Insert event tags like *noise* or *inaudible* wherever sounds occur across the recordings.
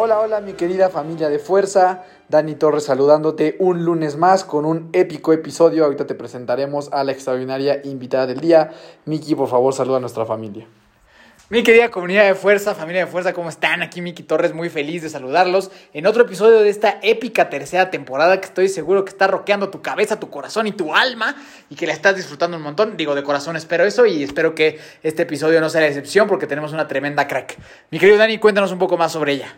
Hola, hola mi querida familia de fuerza. Dani Torres saludándote un lunes más con un épico episodio. Ahorita te presentaremos a la extraordinaria invitada del día. Miki, por favor, saluda a nuestra familia. Mi querida comunidad de fuerza, familia de fuerza, ¿cómo están? Aquí Miki Torres, muy feliz de saludarlos en otro episodio de esta épica tercera temporada que estoy seguro que está roqueando tu cabeza, tu corazón y tu alma y que la estás disfrutando un montón. Digo, de corazón espero eso y espero que este episodio no sea la excepción porque tenemos una tremenda crack. Mi querido Dani, cuéntanos un poco más sobre ella.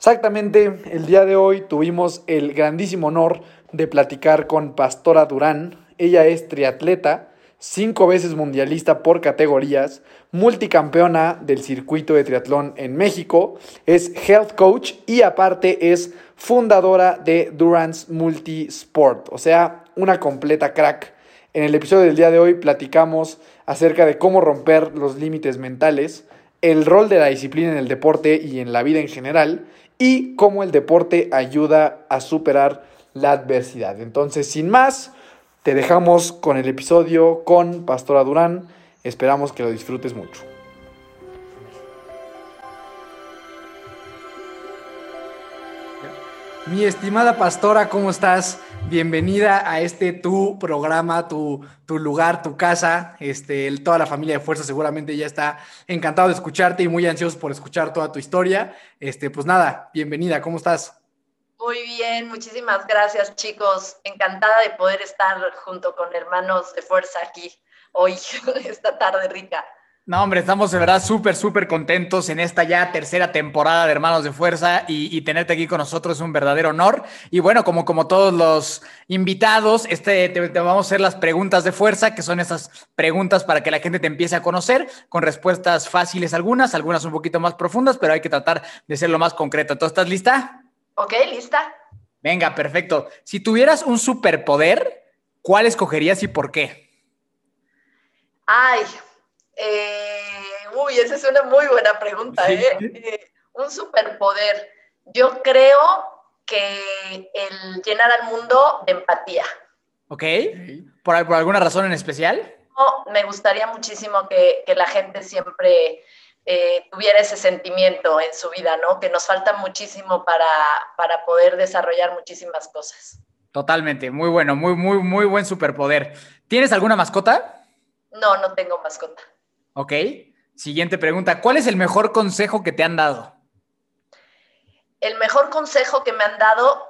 Exactamente, el día de hoy tuvimos el grandísimo honor de platicar con Pastora Durán. Ella es triatleta, cinco veces mundialista por categorías, multicampeona del circuito de triatlón en México, es health coach y aparte es fundadora de Durance Multisport, o sea, una completa crack. En el episodio del día de hoy platicamos acerca de cómo romper los límites mentales, el rol de la disciplina en el deporte y en la vida en general, y cómo el deporte ayuda a superar la adversidad. Entonces, sin más, te dejamos con el episodio con Pastora Durán. Esperamos que lo disfrutes mucho. Mi estimada pastora, ¿cómo estás? Bienvenida a este tu programa, tu, tu lugar, tu casa. Este, toda la familia de Fuerza seguramente ya está encantado de escucharte y muy ansiosos por escuchar toda tu historia. Este, pues nada, bienvenida, ¿cómo estás? Muy bien, muchísimas gracias chicos. Encantada de poder estar junto con hermanos de fuerza aquí hoy, *laughs* esta tarde rica. No, hombre, estamos de verdad súper, súper contentos en esta ya tercera temporada de Hermanos de Fuerza y, y tenerte aquí con nosotros es un verdadero honor. Y bueno, como, como todos los invitados, este, te, te vamos a hacer las preguntas de fuerza, que son esas preguntas para que la gente te empiece a conocer, con respuestas fáciles algunas, algunas un poquito más profundas, pero hay que tratar de ser lo más concreto. ¿Tú estás lista? ¿Ok? ¿Lista? Venga, perfecto. Si tuvieras un superpoder, ¿cuál escogerías y por qué? Ay, eh, uy, esa es una muy buena pregunta. ¿eh? Eh, Un superpoder. Yo creo que el llenar al mundo de empatía. ¿Ok? ¿Por, por alguna razón en especial? No, me gustaría muchísimo que, que la gente siempre eh, tuviera ese sentimiento en su vida, ¿no? Que nos falta muchísimo para, para poder desarrollar muchísimas cosas. Totalmente, muy bueno, muy, muy, muy buen superpoder. ¿Tienes alguna mascota? No, no tengo mascota. Ok. Siguiente pregunta. ¿Cuál es el mejor consejo que te han dado? El mejor consejo que me han dado,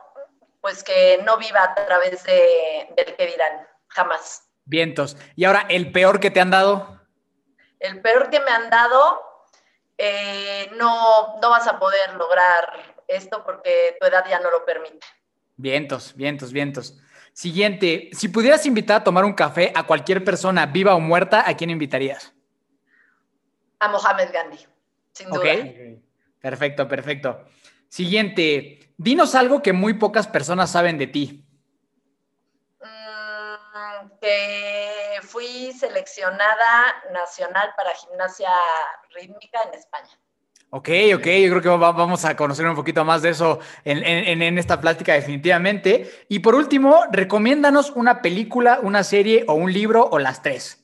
pues que no viva a través de, del que dirán, jamás. Vientos. Y ahora, ¿el peor que te han dado? El peor que me han dado, eh, no, no vas a poder lograr esto porque tu edad ya no lo permite. Vientos, vientos, vientos. Siguiente. Si pudieras invitar a tomar un café a cualquier persona, viva o muerta, ¿a quién invitarías? A Mohamed Gandhi, sin duda. Ok. Perfecto, perfecto. Siguiente. Dinos algo que muy pocas personas saben de ti. Mm, que fui seleccionada nacional para gimnasia rítmica en España. Ok, ok, yo creo que va- vamos a conocer un poquito más de eso en, en- en esta plática definitivamente. Y por último, recomiéndanos una película, una serie o un libro o las tres.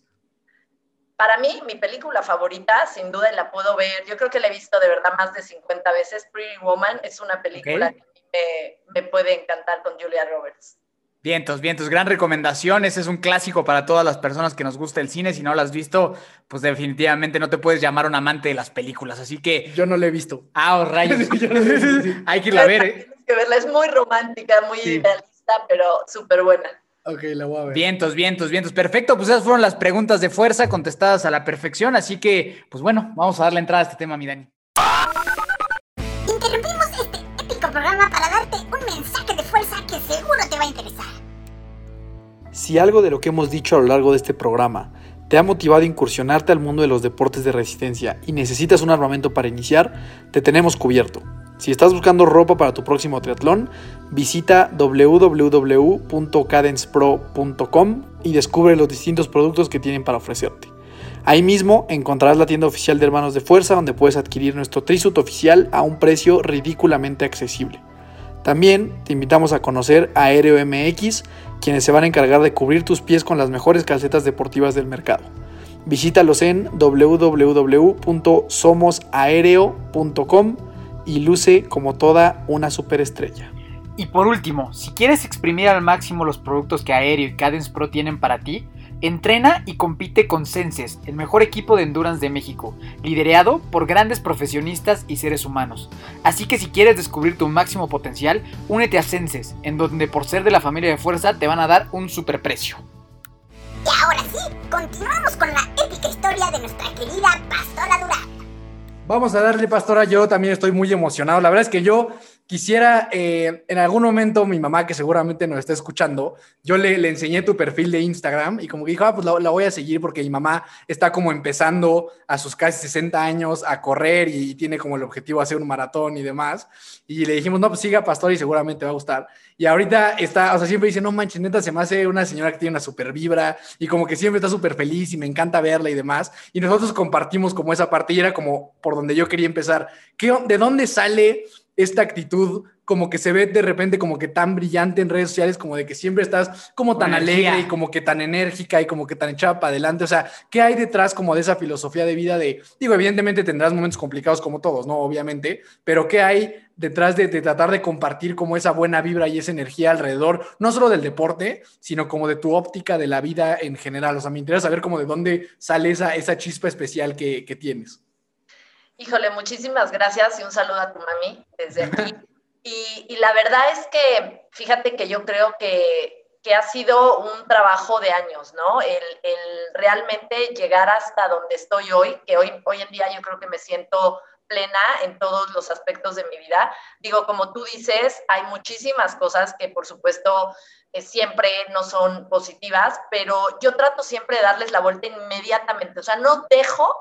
Para mí, mi película favorita, sin duda, la puedo ver, yo creo que la he visto de verdad más de 50 veces, Pretty Woman, es una película Ok. que a mí me, me puede encantar con Julia Roberts. Vientos, vientos, gran recomendación. Ese es un clásico para todas las personas que nos gusta el cine. Si no lo has visto, pues definitivamente no te puedes llamar un amante de las películas. Así que, Yo no lo he visto. ah, oh, rayos. Sí, *laughs* yo no sé, sí, sí. Hay que irla a ver. ¿eh? Tienes que verla, es muy romántica, muy Sí. idealista, pero súper buena. Ok, la voy a ver. Vientos, vientos, vientos. Perfecto, pues esas fueron las preguntas de fuerza contestadas a la perfección. Asle que, pues bueno, vamos a darle entrada a este tema, mi Dani. Interrumpimos este épico programa para darte un mensaje de fuerza que seguro te va a interesar. Si algo de lo que hemos dicho a lo largo de este programa te ha motivado a incursionarte al mundo de los deportes de resistencia y necesitas un armamento para iniciar, te tenemos cubierto. Si estás buscando ropa para tu próximo triatlón, visita www.cadencepro.com y descubre los distintos productos que tienen para ofrecerte. Ahí mismo encontrarás la tienda oficial de Hermanos de Fuerza donde puedes adquirir nuestro trisuit oficial a un precio ridículamente accesible. También te invitamos a conocer a Aéreo MX, quienes se van a encargar de cubrir tus pies con las mejores calcetas deportivas del mercado. Visítalos en www.somosaereo.com y luce como toda una superestrella. Y por último, si quieres exprimir al máximo los productos que Aéreo y Cadence Pro tienen para ti, Entrena y compite con Senses, el mejor equipo de endurance de México, liderado por grandes profesionistas y seres humanos. Así que si quieres descubrir tu máximo potencial, únete a Senses, en donde por ser de la familia de fuerza te van a dar un superprecio. Y ahora sí, continuamos con la épica historia de nuestra querida Pastora Durán. Vamos a darle, Pastora, yo también estoy muy emocionado. La verdad es que yo Quisiera, eh, en algún momento, mi mamá, que seguramente nos está escuchando, yo le, le enseñé tu perfil de Instagram y como que dijo, ah, pues la, voy a seguir porque mi mamá está como empezando a sus casi 60 años a correr y, tiene como el objetivo hacer un maratón y demás. Y le dijimos, no, pues siga Pastor y seguramente va a gustar. Y ahorita está, o sea, siempre dice, no manches, neta, se me hace una señora que tiene una super vibra y como que siempre está súper feliz y me encanta verla y demás. Y nosotros compartimos como esa parte y era como por donde yo quería empezar. ¿Qué, ¿De dónde sale? Esta actitud como que se ve de repente como que tan brillante en redes sociales, como de que siempre estás como tan alegre y como que tan enérgica y como que tan echada para adelante. O sea, ¿qué hay detrás como de esa filosofía de vida de, digo, evidentemente tendrás momentos complicados como todos, ¿no? Obviamente, pero ¿qué hay detrás de, de tratar de compartir como esa buena vibra y esa energía alrededor, no solo del deporte, sino como de tu óptica de la vida en general? O sea, me interesa saber como de dónde sale esa, esa chispa especial que, que tienes. Híjole, muchísimas gracias y un saludo a tu mami desde aquí. *laughs* Y, la verdad es que, fíjate que yo creo que, que ha sido un trabajo de años, ¿no? El, el, realmente llegar hasta donde estoy hoy, que hoy, hoy en día yo creo que me siento plena en todos los aspectos de mi vida. Digo, como tú dices, hay muchísimas cosas que por supuesto eh, siempre no son positivas, pero yo trato siempre de darles la vuelta inmediatamente, o sea, no dejo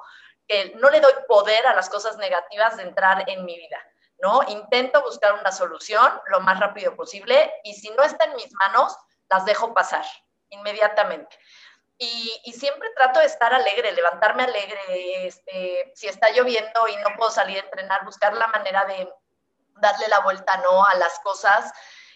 no le doy poder a las cosas negativas de entrar en mi vida, ¿no? Intento buscar una solución lo más rápido posible y si no está en mis manos, las dejo pasar inmediatamente. Y, siempre trato de estar alegre, levantarme alegre, este, si está lloviendo y no puedo salir a entrenar, buscar la manera de darle la vuelta, ¿no? A las cosas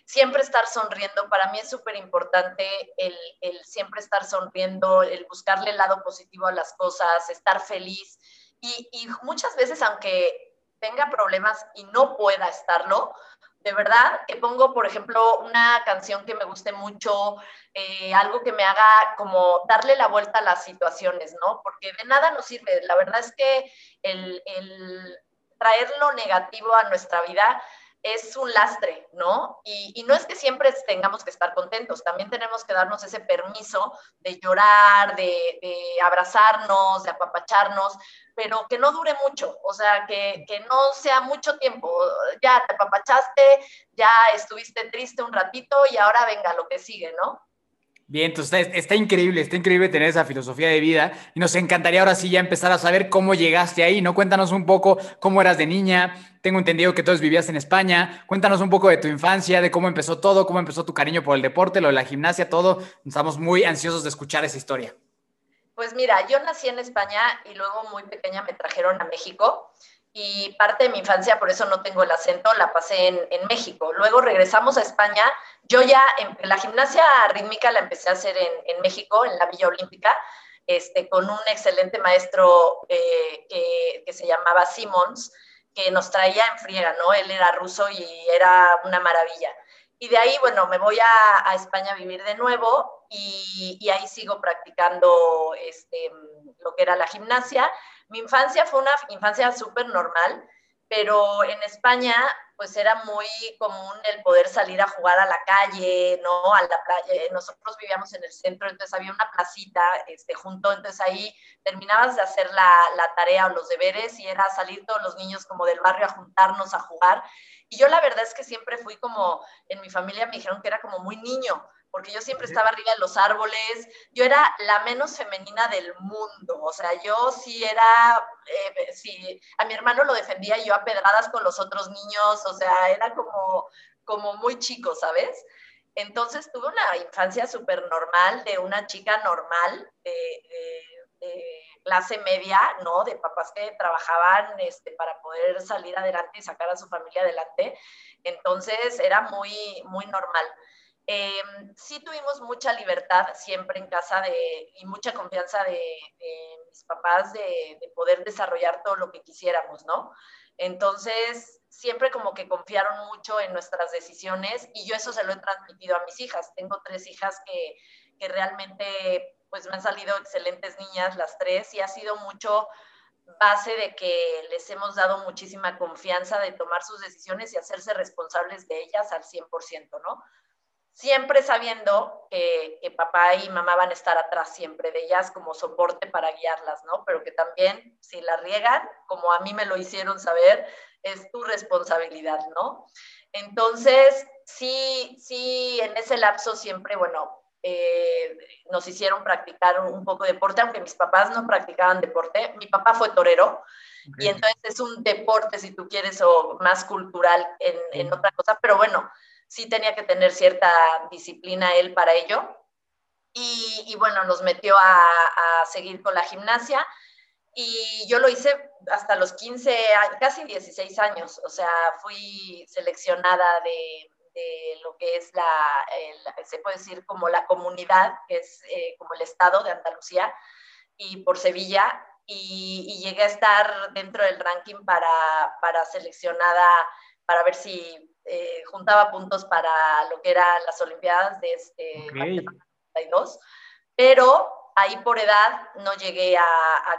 siempre estar sonriendo, para mí es súper importante el, siempre estar sonriendo, el buscarle el lado positivo a las cosas, estar feliz. Y, muchas veces, aunque tenga problemas y no pueda estarlo, de verdad que pongo, por ejemplo, una canción que me guste mucho, eh, algo que me haga como darle la vuelta a las situaciones, ¿no? Porque de nada nos sirve. La verdad es que el, el traer lo negativo a nuestra vida es un lastre, ¿no? Y, no es que siempre tengamos que estar contentos, también tenemos que darnos ese permiso de llorar, de, abrazarnos, de apapacharnos, pero que no dure mucho, o sea, que, que, no sea mucho tiempo. Ya te apapachaste, ya estuviste triste un ratito y ahora venga lo que sigue, ¿no? Bien, entonces está, increíble, está increíble tener esa filosofía de vida y nos encantaría ahora sí ya empezar a saber cómo llegaste ahí, ¿no? Cuéntanos un poco cómo eras de niña, tengo entendido que todos vivías en España, cuéntanos un poco de tu infancia, de cómo empezó todo, cómo empezó tu cariño por el deporte, lo de la gimnasia, todo, estamos muy ansiosos de escuchar esa historia. Pues mira, yo nací en España y luego muy pequeña me trajeron a México y parte de mi infancia, por eso no tengo el acento, la pasé en, en México. Luego regresamos a España. Yo ya, en, la gimnasia rítmica la empecé a hacer en, en México, en la Villa Olímpica, este, con un excelente maestro eh, que, que, se llamaba Simons, que nos traía en friega, ¿no? Él era ruso y era una maravilla. Y de ahí, bueno, me voy a, a España a vivir de nuevo y, y ahí sigo practicando este, lo que era la gimnasia mi infancia fue una infancia súper normal, pero en España pues era muy común el poder salir a jugar a la calle, ¿no? A la playa. Nosotros vivíamos en el centro, entonces había una placita este, junto, entonces ahí terminabas de hacer la, la tarea o los deberes y era salir todos los niños como del barrio a juntarnos a jugar. Y yo la verdad es que siempre fui como, en mi familia me dijeron que era como muy niño, porque yo siempre estaba arriba de los árboles, yo era la menos femenina del mundo, o sea, yo sí era, eh, sí, a mi hermano lo defendía yo a pedradas con los otros niños, o sea, era como, como muy chico, ¿sabes? Entonces tuve una infancia súper normal, de una chica normal, de, clase media, ¿no? De papás que trabajaban este, para poder salir adelante y sacar a su familia adelante. Entonces era muy, muy normal. Eh, sí tuvimos mucha libertad siempre en casa de, y mucha confianza de, mis papás de, poder desarrollar todo lo que quisiéramos, ¿no? Entonces, siempre como que confiaron mucho en nuestras decisiones y yo eso se lo he transmitido a mis hijas. Tengo tres hijas que, que realmente pues me han salido excelentes niñas las tres y ha sido mucho base de que les hemos dado muchísima confianza de tomar sus decisiones y hacerse responsables de ellas al 100%, ¿no? Siempre sabiendo que, papá y mamá van a estar atrás siempre de ellas como soporte para guiarlas, ¿no? Pero que también si la riegan, como a mí me lo hicieron saber, es tu responsabilidad, ¿no? Entonces, sí, sí, en ese lapso siempre, bueno, eh, nos hicieron practicar un poco de deporte, aunque mis papás no practicaban deporte. Mi papá fue torero y entonces es un deporte, si tú quieres, o más cultural en, en otra cosa, pero bueno, sí tenía que tener cierta disciplina él para ello. Y, bueno, nos metió a, seguir con la gimnasia. Y yo lo hice hasta los 15, casi 16 años, o sea, fui seleccionada de, lo que es la, se puede decir como la comunidad, que es eh, como el estado de Andalucía, y por Sevilla, y, llegué a estar dentro del ranking para, para seleccionada, para ver si eh, juntaba puntos para lo que eran las Olimpiadas de este okay. pero ahí por edad no llegué a,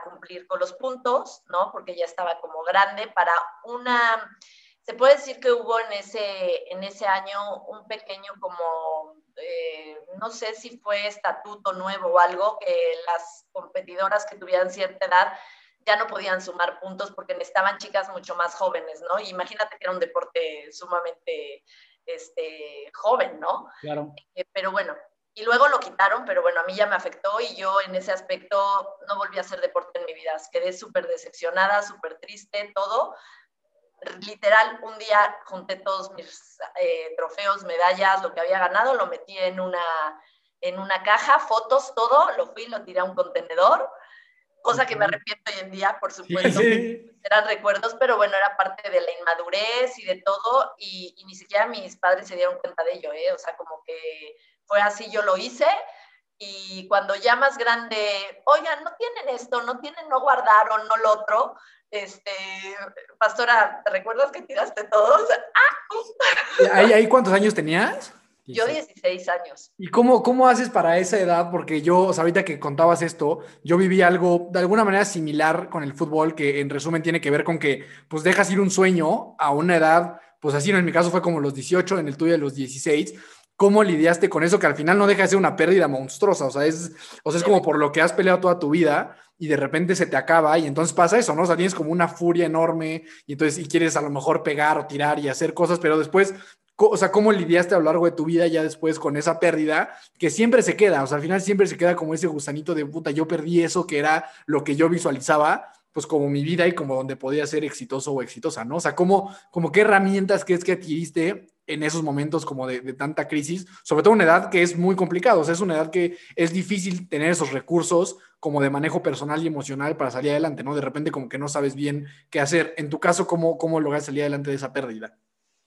cumplir con los puntos, ¿no? Porque ya estaba como grande para una, se puede decir que hubo en ese, en ese año un pequeño como, eh, no sé si fue estatuto nuevo o algo, que las competidoras que tuvieran cierta edad ya no podían sumar puntos porque necesitaban chicas mucho más jóvenes, ¿no? imagínate que era un deporte sumamente este, joven, ¿no? Claro. Eh, pero bueno, y luego lo quitaron, pero bueno, a mí ya me afectó y yo en ese aspecto no volví a hacer deporte en mi vida. Quedé súper decepcionada, súper triste, todo. Literal, un día junté todos mis eh, trofeos, medallas, lo que había ganado, lo metí en una, en una caja, fotos, todo, lo fui, lo tiré a un contenedor cosa que me arrepiento hoy en día, por supuesto. *laughs* Eran recuerdos, pero bueno, era parte de la inmadurez y de todo, y, ni siquiera mis padres se dieron cuenta de ello, ¿eh? O sea, como que fue así, yo lo hice, y cuando ya más grande, oigan, no tienen esto, no tienen, no guardaron, no lo otro, este, pastora, ¿te recuerdas que tiraste todos? *laughs* ¡Ah! ¿Ahí, ahí cuántos años tenías? Yo 16 años. ¿Y cómo, cómo haces para esa edad? Porque yo, o sea, ahorita que contabas esto, yo viví algo de alguna manera similar con el fútbol, que en resumen tiene que ver con que pues dejas ir un sueño a una edad, pues así en mi caso fue como los 18, en el tuyo de los 16. ¿Cómo lidiaste con eso que al final no deja de ser una pérdida monstruosa? O sea, es, o sea, es como por lo que has peleado toda tu vida y de repente se te acaba y entonces pasa eso, ¿no? O sea, tienes como una furia enorme y entonces y quieres a lo mejor pegar o tirar y hacer cosas, pero después o sea, cómo lidiaste a lo largo de tu vida ya después con esa pérdida que siempre se queda, o sea, al final siempre se queda como ese gusanito de puta, yo perdí eso que era lo que yo visualizaba, pues como mi vida y como donde podía ser exitoso o exitosa, ¿no? O sea, cómo, como qué herramientas que es que adquiriste en esos momentos como de, tanta crisis, sobre todo una edad que es muy complicado, o sea, es una edad que es difícil tener esos recursos como de manejo personal y emocional para salir adelante, ¿no? De repente como que no sabes bien qué hacer. En tu caso, ¿cómo, cómo logras salir adelante de esa pérdida?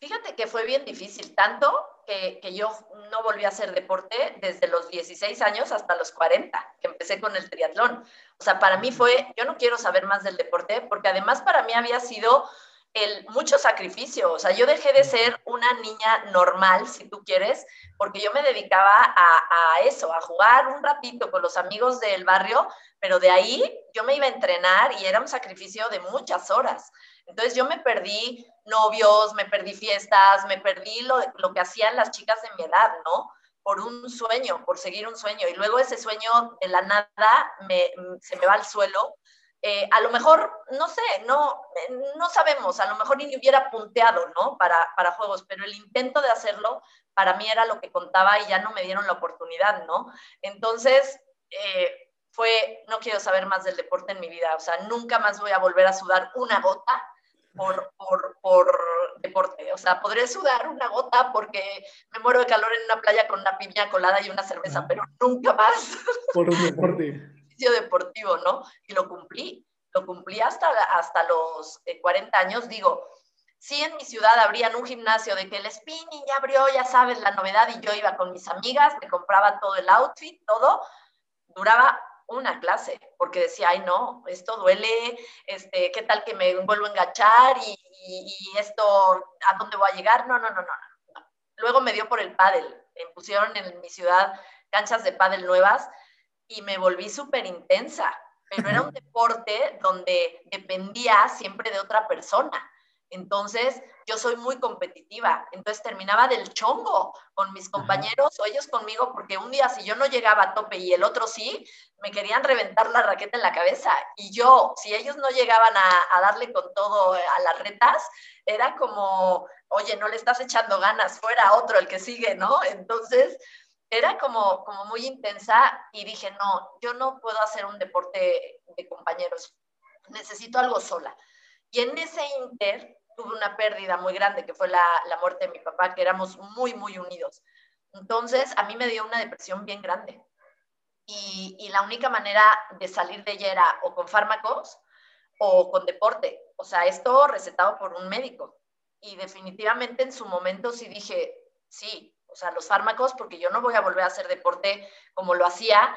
Fíjate que fue bien difícil, tanto que, que, yo no volví a hacer deporte desde los 16 años hasta los 40, que empecé con el triatlón. O sea, para mí fue, yo no quiero saber más del deporte, porque además para mí había sido el mucho sacrificio. O sea, yo dejé de ser una niña normal, si tú quieres, porque yo me dedicaba a, a eso, a jugar un ratito con los amigos del barrio, pero de ahí yo me iba a entrenar y era un sacrificio de muchas horas. Entonces yo me perdí novios, me perdí fiestas, me perdí lo, lo que hacían las chicas de mi edad, ¿no? Por un sueño, por seguir un sueño. Y luego ese sueño de la nada me, se me va al suelo eh, a lo mejor, no sé, no, no sabemos, a lo mejor ni hubiera punteado, ¿no? Para, para juegos, pero el intento de hacerlo para mí era lo que contaba y ya no me dieron la oportunidad, ¿no? Entonces, eh, fue, no quiero saber más del deporte en mi vida, o sea, nunca más voy a volver a sudar una gota por, por, por, deporte. O sea, podré sudar una gota porque me muero de calor en una playa con una piña colada y una cerveza, pero nunca más. Por un *laughs* deporte. deportivo, ¿no? Y lo cumplí, lo cumplí hasta, hasta los 40 eh, años. Digo, sí en mi ciudad abrían un gimnasio de que el spinning ya abrió, ya sabes, la novedad, y yo iba con mis amigas, me compraba todo el outfit, todo, duraba una clase, porque decía, ay no, esto duele, este, ¿qué tal que me vuelvo a enganchar y, y, esto, ¿a dónde voy a llegar? No, no, no, no, Luego me dio por el pádel, me pusieron en mi ciudad canchas de pádel nuevas y me volví súper intensa, pero era un *laughs* deporte donde dependía siempre de otra persona. Entonces, yo soy muy competitiva. Entonces, terminaba del chongo con mis compañeros o ellos conmigo, porque un día si yo no llegaba a tope y el otro sí, me querían reventar la raqueta en la cabeza. Y yo, si ellos no llegaban a, darle con todo a las retas, era como, oye, no le estás echando ganas, fuera otro el que sigue, ¿no? Entonces, era como, como muy intensa y dije, no, yo no puedo hacer un deporte de compañeros, necesito algo sola. Y en ese inter tuve una pérdida muy grande, que fue la, la muerte de mi papá, que éramos muy, muy unidos. Entonces, a mí me dio una depresión bien grande. Y, y, la única manera de salir de ella era o con fármacos o con deporte. O sea, esto recetado por un médico. Y definitivamente en su momento sí dije, sí, o sea, los fármacos, porque yo no voy a volver a hacer deporte como lo hacía,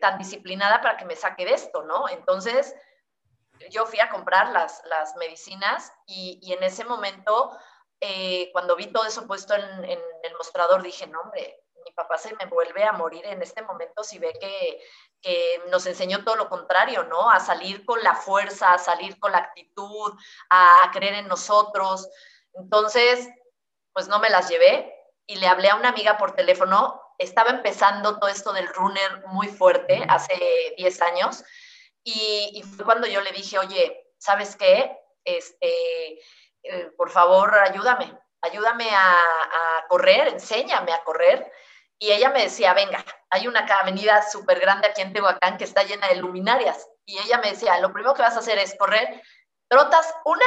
tan disciplinada para que me saque de esto, ¿no? Entonces, yo fui a comprar las, las medicinas y, y en ese momento, eh, cuando vi todo eso puesto en, el mostrador, dije, no, hombre, mi papá se me vuelve a morir en este momento si ve que, que nos enseñó todo lo contrario, ¿no? A salir con la fuerza, a salir con la actitud, a, a creer en nosotros. Entonces, pues no me las llevé y le hablé a una amiga por teléfono. Estaba empezando todo esto del runner muy fuerte hace 10 años y, fue cuando yo le dije, oye, ¿sabes qué? Este, eh, por favor, ayúdame, ayúdame a, correr, enséñame a correr. Y ella me decía, venga, hay una avenida súper grande aquí en Tehuacán que está llena de luminarias. Y ella me decía, lo primero que vas a hacer es correr, trotas una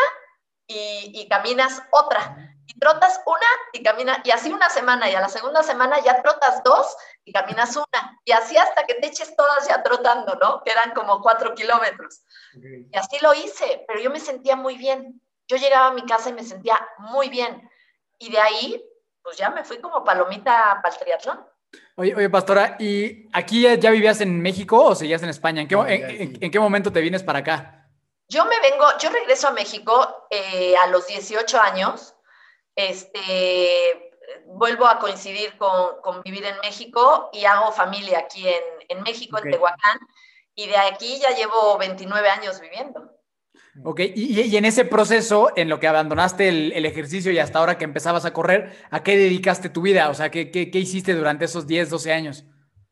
y, y caminas otra y trotas una y caminas, y así una semana, y a la segunda semana ya trotas dos y caminas una, y así hasta que te eches todas ya trotando, ¿no? Que eran como cuatro kilómetros. Y así lo hice, pero yo me sentía muy bien. Yo llegaba a mi casa y me sentía muy bien. Y de ahí, pues ya me fui como palomita para el triatlón. Oye, oye, Pastora, ¿y aquí ya, vivías en México o seguías en España? ¿En qué, en qué momento te vienes para acá? Yo me vengo, yo regreso a México eh, a los 18 años este, vuelvo a coincidir con, vivir en México y hago familia aquí en, México, en Tehuacán, y de aquí ya llevo 29 años viviendo. Ok, y, en ese proceso, en lo que abandonaste el, ejercicio y hasta ahora que empezabas a correr, ¿a qué dedicaste tu vida? O sea, ¿qué, qué, qué hiciste durante esos 10, 12 años?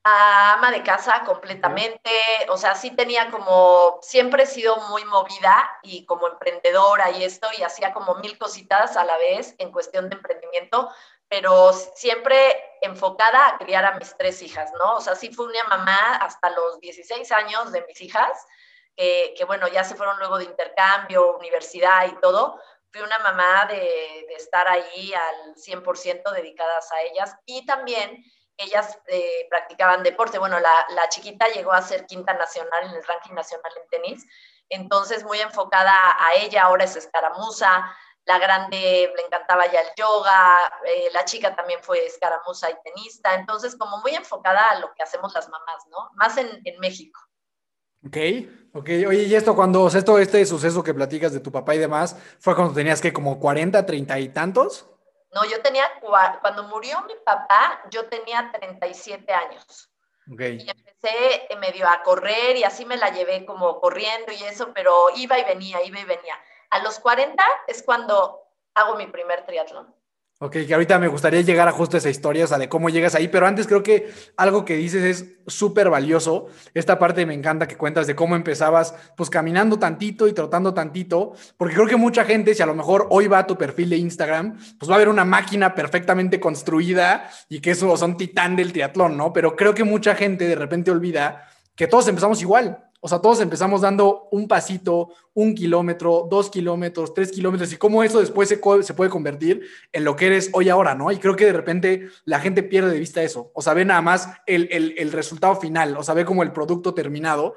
ama de casa completamente, o sea, sí tenía como, siempre he sido muy movida y como emprendedora y esto, y hacía como mil cositas a la vez en cuestión de emprendimiento, pero siempre enfocada a criar a mis tres hijas, ¿no? O sea, sí fui una mamá hasta los 16 años de mis hijas, que bueno, ya se fueron luego de intercambio, universidad y todo, fui una mamá de, estar ahí al 100% dedicadas a ellas y también ellas eh, practicaban deporte. Bueno, la, la, chiquita llegó a ser quinta nacional en el ranking nacional en tenis, entonces muy enfocada a ella, ahora es escaramuza, la grande le encantaba ya el yoga, eh, la chica también fue escaramuza y tenista, entonces como muy enfocada a lo que hacemos las mamás, ¿no? Más en, en México. Ok, ok. Oye, y esto cuando, esto, este suceso que platicas de tu papá y demás, fue cuando tenías que como 40, 30 y tantos? No, yo tenía, cuando murió mi papá, yo tenía 37 años. Okay. Y empecé eh, medio a correr y así me la llevé como corriendo y eso, pero iba y venía, iba y venía. A los 40 es cuando hago mi primer triatlón. Ok, que ahorita me gustaría llegar a justo esa historia, o sea, de cómo llegas ahí, pero antes creo que algo que dices es súper valioso. Esta parte me encanta que cuentas de cómo empezabas, pues caminando tantito y trotando tantito, porque creo que mucha gente, si a lo mejor hoy va a tu perfil de Instagram, pues va a ver una máquina perfectamente construida y que eso son titán del triatlón, ¿no? Pero creo que mucha gente de repente olvida que todos empezamos igual. O sea, todos empezamos dando un pasito, un kilómetro, dos kilómetros, tres kilómetros, y cómo eso después se, puede convertir en lo que eres hoy ahora, ¿no? Y creo que de repente la gente pierde de vista eso, o sea, ve nada más el, el, el resultado final, o sea, ve como el producto terminado,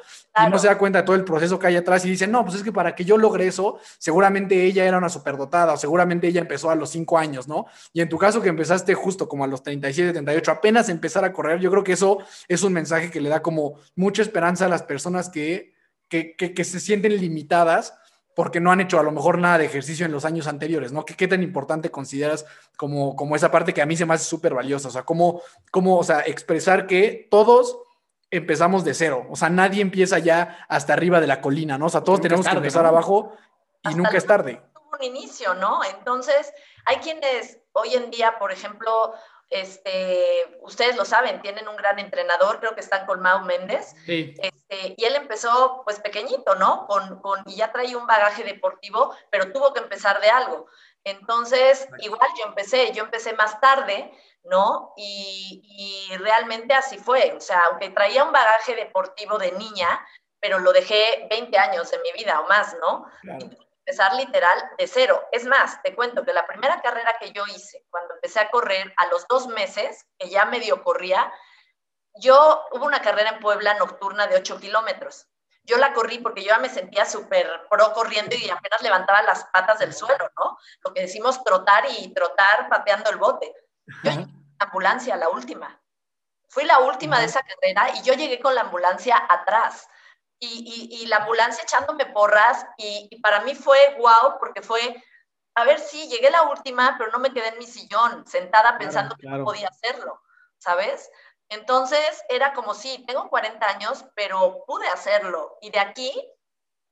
y no se da cuenta de todo el proceso que hay atrás y dice, no, pues es que para que yo logre eso, seguramente ella era una superdotada, o seguramente ella empezó a los cinco años, ¿no? Y en tu caso que empezaste justo como a los 37, 38, apenas empezar a correr, yo creo que eso es un mensaje que le da como mucha esperanza a las personas que que, se sienten limitadas porque no han hecho a lo mejor nada de ejercicio en los años anteriores, ¿no? ¿Qué, qué tan importante consideras como, como esa parte que a mí se me hace súper valiosa? O sea, cómo, cómo, o sea, expresar que todos empezamos de cero, o sea, nadie empieza ya hasta arriba de la colina, ¿no? O sea, todos tenemos que empezar abajo y nunca es tarde. Un inicio, ¿no? Entonces, hay quienes hoy en día, por ejemplo, este, ustedes lo saben, tienen un gran entrenador, creo que están con Mau Méndez. Este, y él empezó pues pequeñito, ¿no? Con, con, y ya traía un bagaje deportivo, pero tuvo que empezar de algo. Entonces, igual yo empecé, yo empecé más tarde, ¿no? Y, y, realmente así fue. O sea, aunque traía un bagaje deportivo de niña, pero lo dejé 20 años de mi vida o más, ¿no? Claro empezar literal de cero. Es más, te cuento que la primera carrera que yo hice, cuando empecé a correr a los dos meses, que ya medio corría, yo hubo una carrera en Puebla nocturna de 8 kilómetros. Yo la corrí porque yo ya me sentía súper pro corriendo y apenas levantaba las patas del suelo, ¿no? Lo que decimos trotar y trotar pateando el bote. Yo llegué con la ambulancia, la última. Fui la última de esa carrera y yo llegué con la ambulancia atrás y, la ambulancia echándome porras y, para mí fue wow porque fue, a ver, sí, llegué la última, pero no me quedé en mi sillón sentada pensando que no podía hacerlo, ¿sabes? Entonces era como, sí, tengo 40 años, pero pude hacerlo. Y de aquí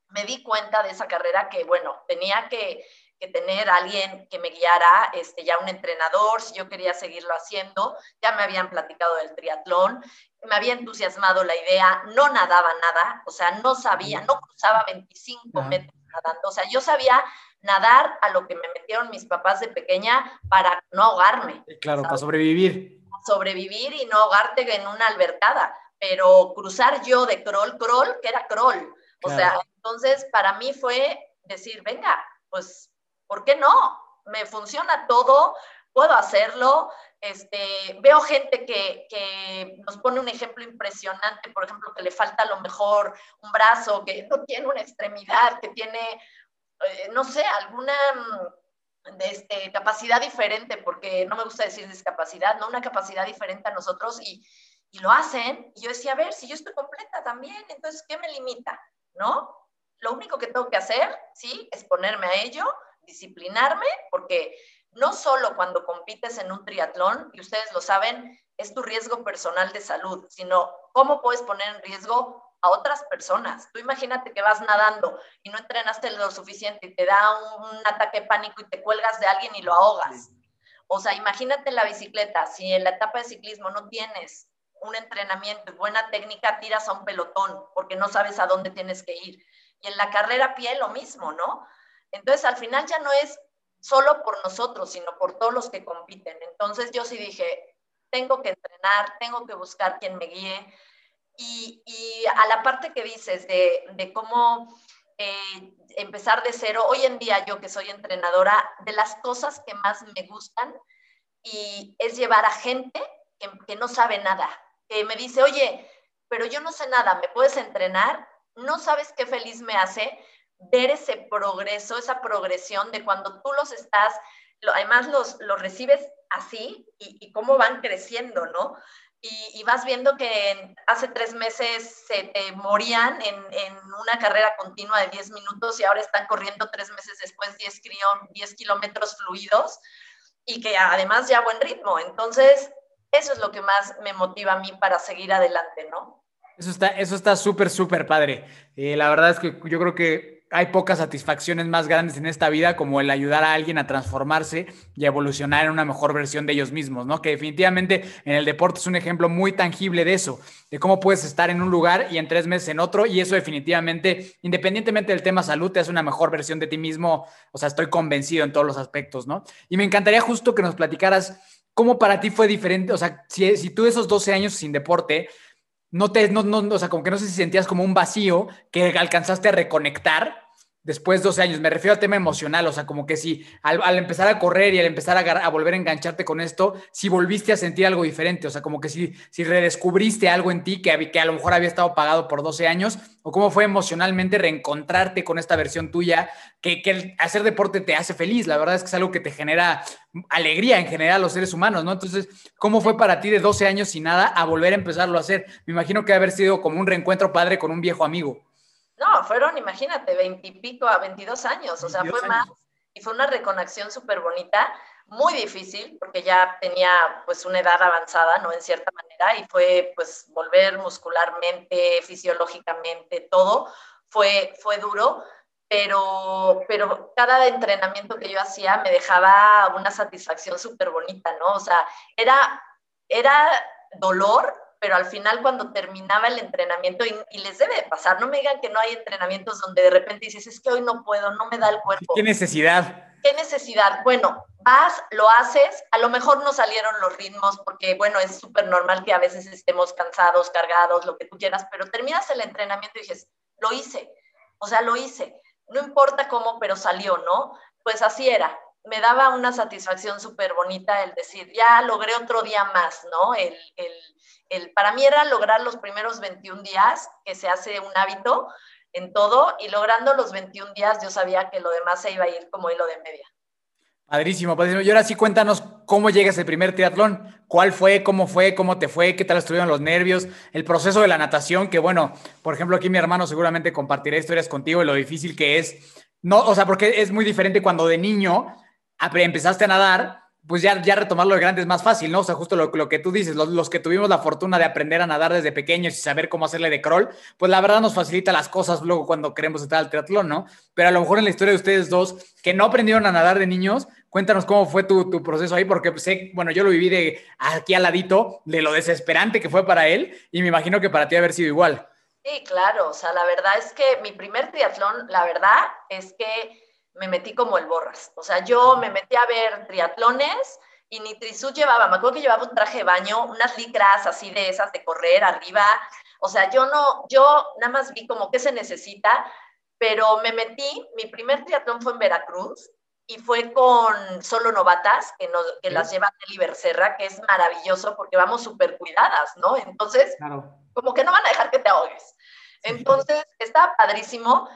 me di cuenta de esa carrera que, bueno, tenía que, que tener alguien que me guiara, este, ya un entrenador, si yo quería seguirlo haciendo, ya me habían platicado del triatlón, me había entusiasmado la idea, no nadaba nada, o sea, no sabía, no cruzaba 25 metros nadando, o sea, yo sabía nadar a lo que me metieron mis papás de pequeña para no ahogarme. Claro, para sobrevivir. Sobrevivir y no ahogarte en una albercada, pero cruzar yo de crawl, crawl, que era crawl. O sea, entonces para mí fue decir, venga, pues ¿por qué no? Me funciona todo, puedo hacerlo. Este, veo gente que, que, nos pone un ejemplo impresionante, por ejemplo, que le falta a lo mejor un brazo, que *laughs* no tiene una extremidad, que tiene, eh, no sé, alguna mm, este, capacidad diferente, porque no me gusta decir discapacidad, ¿no? Una capacidad diferente a nosotros y, y lo hacen. Y yo decía, a ver, si yo estoy completa también, entonces, ¿qué me limita? ¿No? Lo único que tengo que hacer, sí, es ponerme a ello disciplinarme, porque no solo cuando compites en un triatlón, y ustedes lo saben, es tu riesgo personal de salud, sino cómo puedes poner en riesgo a otras personas. Tú imagínate que vas nadando y no entrenaste lo suficiente y te da un, ataque de pánico y te cuelgas de alguien y lo ahogas. O sea, imagínate en la bicicleta, si en la etapa de ciclismo no tienes un entrenamiento y buena técnica, tiras a un pelotón porque no sabes a dónde tienes que ir. Y en la carrera pie lo mismo, ¿no? Entonces, al final ya no es solo por nosotros, sino por todos los que compiten. Entonces, yo sí dije, tengo que entrenar, tengo que buscar quien me guíe. Y, a la parte que dices de, cómo eh, empezar de cero, hoy en día yo que soy entrenadora, de las cosas que más me gustan y es llevar a gente que no sabe nada, que me dice, oye, pero yo no sé nada, ¿me puedes entrenar? No sabes qué feliz me hace ver ese progreso, esa progresión de cuando tú los estás, además los, los recibes así y, cómo van creciendo, ¿no? Y, vas viendo que hace tres meses se te morían en, en, una carrera continua de 10 minutos y ahora están corriendo tres meses después 10, 10 kilómetros fluidos y que además ya buen ritmo. Entonces, eso es lo que más me motiva a mí para seguir adelante, ¿no? Eso está eso está súper, súper padre. Eh, la verdad es que yo creo que hay pocas satisfacciones más grandes en esta vida como el ayudar a alguien a transformarse y evolucionar en una mejor versión de ellos mismos, ¿no? Que definitivamente en el deporte es un ejemplo muy tangible de eso, de cómo puedes estar en un lugar y en tres meses en otro y eso definitivamente, independientemente del tema salud, te hace una mejor versión de ti mismo, o sea, estoy convencido en todos los aspectos, ¿no? Y me encantaría justo que nos platicaras cómo para ti fue diferente, o sea, si, si tú esos 12 años sin deporte, no te, no, no, o sea, como que no sé si sentías como un vacío que alcanzaste a reconectar después de 12 años. Me refiero al tema emocional, o sea, como que si al, empezar a correr y al empezar a, volver a engancharte con esto, si volviste a sentir algo diferente, o sea, como que si, si redescubriste algo en ti que, que a lo mejor había estado pagado por 12 años, o cómo fue emocionalmente reencontrarte con esta versión tuya, que, que hacer deporte te hace feliz, la verdad es que es algo que te genera alegría en general a los seres humanos, ¿no? Entonces, ¿cómo fue para ti de 12 años sin nada a volver a empezarlo a hacer? Me imagino que haber sido como un reencuentro padre con un viejo amigo. No, fueron, imagínate, veintipico a veintidós años, o sea, fue más, y fue una reconexión súper bonita, muy difícil, porque ya tenía pues una edad avanzada, ¿no? En cierta manera, y fue pues volver muscularmente, fisiológicamente, todo, fue, fue duro, pero, pero cada entrenamiento que yo hacía me dejaba una satisfacción súper bonita, ¿no? O sea, era, era dolor, pero al final cuando terminaba el entrenamiento, y, les debe pasar, no me digan que no hay entrenamientos donde de repente dices, es que hoy no puedo, no me da el cuerpo. ¿Qué necesidad? ¿Qué necesidad? Bueno, vas, lo haces, a lo mejor no salieron los ritmos porque, bueno, es súper normal que a veces estemos cansados, cargados, lo que tú quieras, pero terminas el entrenamiento y dices, lo hice, o sea, lo hice, no importa cómo, pero salió, ¿no? Pues así era, me daba una satisfacción súper bonita el decir, ya logré otro día más, ¿no? El, el, el, para mí era lograr los primeros 21 días, que se hace un hábito en todo, y logrando los 21 días yo sabía que lo demás se iba a ir como hilo de media. Padrísimo, padrísimo. Y ahora sí cuéntanos cómo llegas el primer triatlón. ¿Cuál fue? ¿Cómo fue? ¿Cómo te fue? ¿Qué tal estuvieron los nervios? El proceso de la natación, que bueno, por ejemplo, aquí mi hermano seguramente compartirá historias contigo de lo difícil que es. No, o sea, porque es muy diferente cuando de niño empezaste a nadar pues ya, ya retomarlo de grande es más fácil, ¿no? O sea, justo lo, que tú dices, los, que tuvimos la fortuna de aprender a nadar desde pequeños y saber cómo hacerle de crawl, pues la verdad nos facilita las cosas luego cuando queremos entrar al triatlón, ¿no? Pero a lo mejor en la historia de ustedes dos, que no aprendieron a nadar de niños, cuéntanos cómo fue tu, tu proceso ahí, porque sé, bueno, yo lo viví de aquí al ladito, de lo desesperante que fue para él, y me imagino que para ti haber sido igual. Sí, claro, o sea, la verdad es que mi primer triatlón, la verdad es que me metí como el borras. O sea, yo me metí a ver triatlones y Nitrisud llevaba, me acuerdo que llevaba un traje de baño, unas licras así de esas de correr arriba. O sea, yo no, yo nada más vi como qué se necesita, pero me metí, mi primer triatlón fue en Veracruz y fue con solo novatas que, nos, que las lleva Nelly Bercerra, que es maravilloso porque vamos súper cuidadas, ¿no? Entonces, como que no van a dejar que te ahogues. Entonces, estaba padrísimo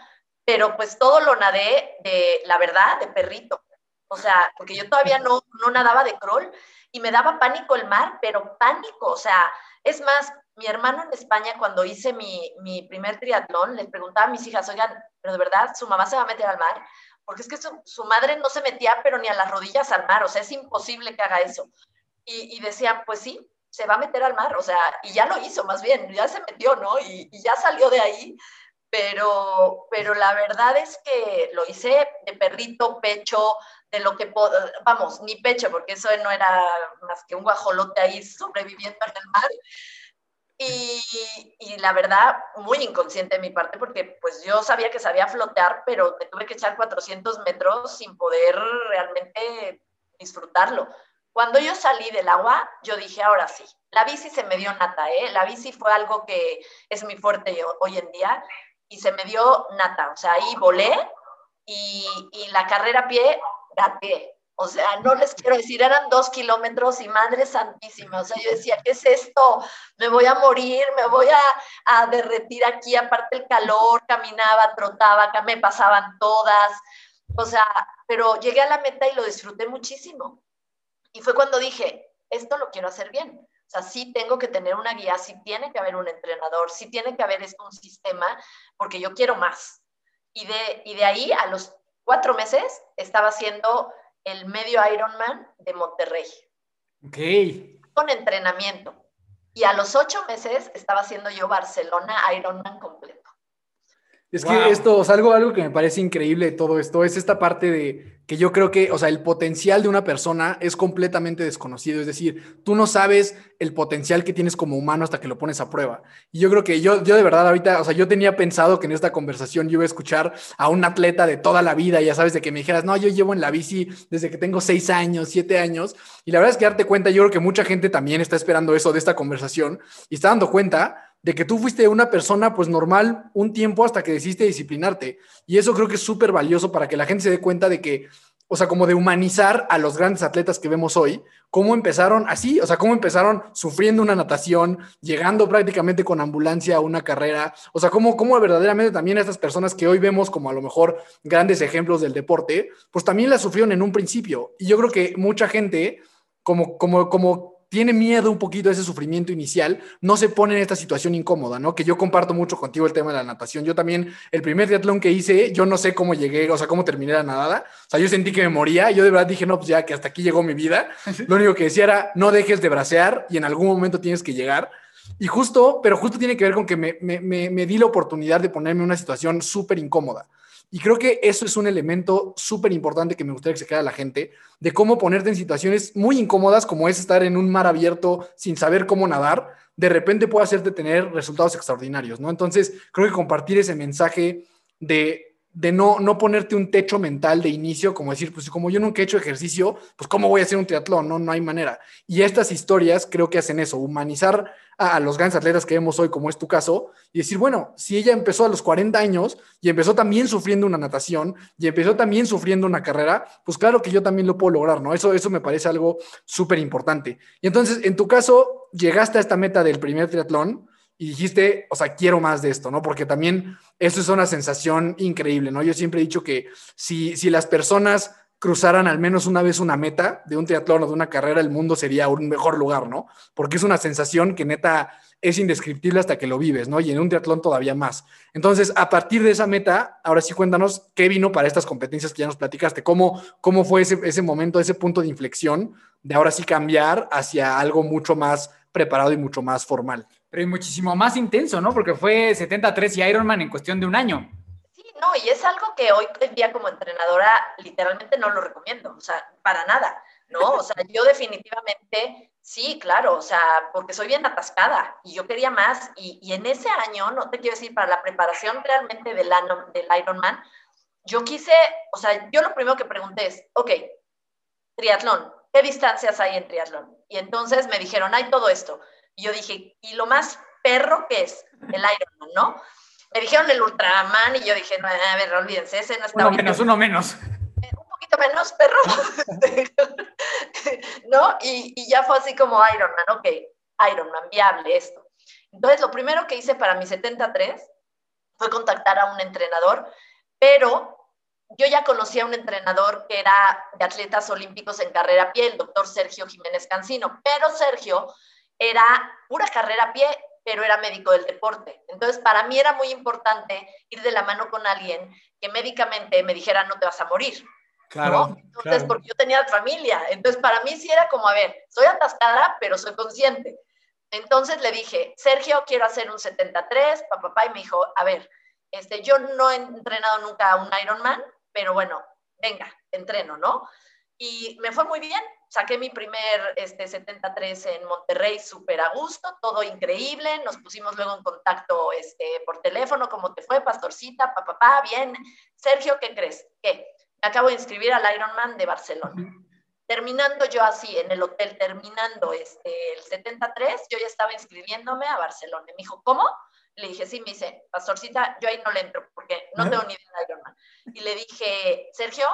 pero pues todo lo nadé de, la verdad, de perrito. O sea, porque yo todavía no, no nadaba de crawl y me daba pánico el mar, pero pánico. O sea, es más, mi hermano en España, cuando hice mi, mi primer triatlón, les preguntaba a mis hijas, oigan, pero de verdad, su mamá se va a meter al mar, porque es que su, su, madre no se metía, pero ni a las rodillas al mar, o sea, es imposible que haga eso. Y, y, decían, pues sí, se va a meter al mar, o sea, y ya lo hizo más bien, ya se metió, ¿no? Y, y ya salió de ahí, pero, pero la verdad es que lo hice de perrito, pecho, de lo que, vamos, ni pecho, porque eso no era más que un guajolote ahí sobreviviendo en el mar. Y, y, la verdad, muy inconsciente de mi parte, porque pues yo sabía que sabía flotear, pero me tuve que echar 400 metros sin poder realmente disfrutarlo. Cuando yo salí del agua, yo dije, ahora sí, la bici se me dio nata, ¿eh? La bici fue algo que es muy fuerte hoy en día y se me dio nata, o sea, ahí volé y, y la carrera a pie gaté. O sea, no les quiero decir, eran dos kilómetros y madre santísima. O sea, yo decía, ¿qué es esto? Me voy a morir, me voy a, a derretir aquí. Aparte el calor, caminaba, trotaba, me pasaban todas. O sea, pero llegué a la meta y lo disfruté muchísimo. Y fue cuando dije, esto lo quiero hacer bien. O sea, sí tengo que tener una guía, sí tiene que haber un entrenador, sí tiene que haber un sistema, porque yo quiero más. Y de, y de ahí a los cuatro meses estaba haciendo el medio Ironman de Monterrey. Ok. Con entrenamiento. Y a los ocho meses estaba haciendo yo Barcelona Ironman completo. Es que esto, o sea, algo, algo que me parece increíble de todo esto es esta parte de que yo creo que, o sea, el potencial de una persona es completamente desconocido. Es decir, tú no sabes el potencial que tienes como humano hasta que lo pones a prueba. Y yo creo que yo, yo de verdad ahorita, o sea, yo tenía pensado que en esta conversación yo iba a escuchar a un atleta de toda la vida, ya sabes, de que me dijeras, no, yo llevo en la bici desde que tengo seis años, siete años. Y la verdad es que darte cuenta, yo creo que mucha gente también está esperando eso de esta conversación y está dando cuenta de que tú fuiste una persona pues normal un tiempo hasta que decidiste disciplinarte. Y eso creo que es súper valioso para que la gente se dé cuenta de que, o sea, como de humanizar a los grandes atletas que vemos hoy, cómo empezaron así, o sea, cómo empezaron sufriendo una natación, llegando prácticamente con ambulancia a una carrera, o sea, cómo, cómo verdaderamente también estas personas que hoy vemos como a lo mejor grandes ejemplos del deporte, pues también la sufrieron en un principio. Y yo creo que mucha gente, como, como, como tiene miedo un poquito a ese sufrimiento inicial, no se pone en esta situación incómoda, ¿no? Que yo comparto mucho contigo el tema de la natación. Yo también, el primer triatlón que hice, yo no sé cómo llegué, o sea, cómo terminé la nadada. O sea, yo sentí que me moría. Yo de verdad dije, no, pues ya que hasta aquí llegó mi vida. *laughs* Lo único que decía era, no dejes de bracear y en algún momento tienes que llegar. Y justo, pero justo tiene que ver con que me, me, me di la oportunidad de ponerme en una situación súper incómoda. Y creo que eso es un elemento súper importante que me gustaría que se quede a la gente, de cómo ponerte en situaciones muy incómodas, como es estar en un mar abierto sin saber cómo nadar, de repente puede hacerte tener resultados extraordinarios, ¿no? Entonces, creo que compartir ese mensaje de de no, no ponerte un techo mental de inicio, como decir, pues como yo nunca he hecho ejercicio, pues cómo voy a hacer un triatlón, no, no hay manera. Y estas historias creo que hacen eso, humanizar a, los grandes atletas que vemos hoy, como es tu caso, y decir, bueno, si ella empezó a los 40 años y empezó también sufriendo una natación y empezó también sufriendo una carrera, pues claro que yo también lo puedo lograr, ¿no? Eso, eso me parece algo súper importante. Y entonces, en tu caso, llegaste a esta meta del primer triatlón, y dijiste, o sea, quiero más de esto, ¿no? Porque también eso es una sensación increíble, ¿no? Yo siempre he dicho que si, si las personas cruzaran al menos una vez una meta de un triatlón o de una carrera, el mundo sería un mejor lugar, ¿no? Porque es una sensación que neta es indescriptible hasta que lo vives, ¿no? Y en un triatlón todavía más. Entonces, a partir de esa meta, ahora sí cuéntanos qué vino para estas competencias que ya nos platicaste, cómo, cómo fue ese, ese momento, ese punto de inflexión de ahora sí cambiar hacia algo mucho más preparado y mucho más formal pero muchísimo más intenso, ¿no? Porque fue 73 y Ironman en cuestión de un año. Sí, no, y es algo que hoy en día como entrenadora literalmente no lo recomiendo, o sea, para nada, ¿no? O sea, yo definitivamente, sí, claro, o sea, porque soy bien atascada y yo quería más, y, y en ese año, no te quiero decir, para la preparación realmente del, del Ironman, yo quise, o sea, yo lo primero que pregunté es, ok, triatlón, ¿qué distancias hay en triatlón? Y entonces me dijeron, hay todo esto y yo dije, ¿y lo más perro que es? El Ironman, ¿no? Me dijeron el Ultraman y yo dije, no, a ver, olvídense, ese no está Uno menos, uno menos. Eh, un poquito menos, perro. *laughs* ¿No? Y, y, ya fue así como Ironman, ok, Ironman, viable esto. Entonces, lo primero que hice para mi 73 fue contactar a un entrenador, pero yo ya conocía a un entrenador que era de atletas olímpicos en carrera a pie, el doctor Sergio Jiménez Cancino, pero Sergio era pura carrera a pie, pero era médico del deporte. Entonces, para mí era muy importante ir de la mano con alguien que médicamente me dijera, no te vas a morir. Claro. Entonces, porque yo tenía familia. Entonces, para mí sí era como, a ver, soy atascada, pero soy consciente. Entonces le dije, Sergio, quiero hacer un 73, papá, papá, y me dijo, a ver, este, yo no he entrenado nunca a un Ironman, pero bueno, venga, entreno, ¿no? Y me fue muy bien, saqué mi primer este, 73 en Monterrey súper a gusto, todo increíble, nos pusimos luego en contacto este, por teléfono, ¿cómo te fue, pastorcita? Papá, pa, bien. Sergio, ¿qué crees? ¿Qué? Me acabo de inscribir al Ironman de Barcelona. Terminando yo así, en el hotel, terminando este, el 73, yo ya estaba inscribiéndome a Barcelona. Me dijo, ¿cómo? Le dije, sí, me dice, pastorcita, yo ahí no le entro porque no tengo ni idea de Ironman. Y le dije, Sergio,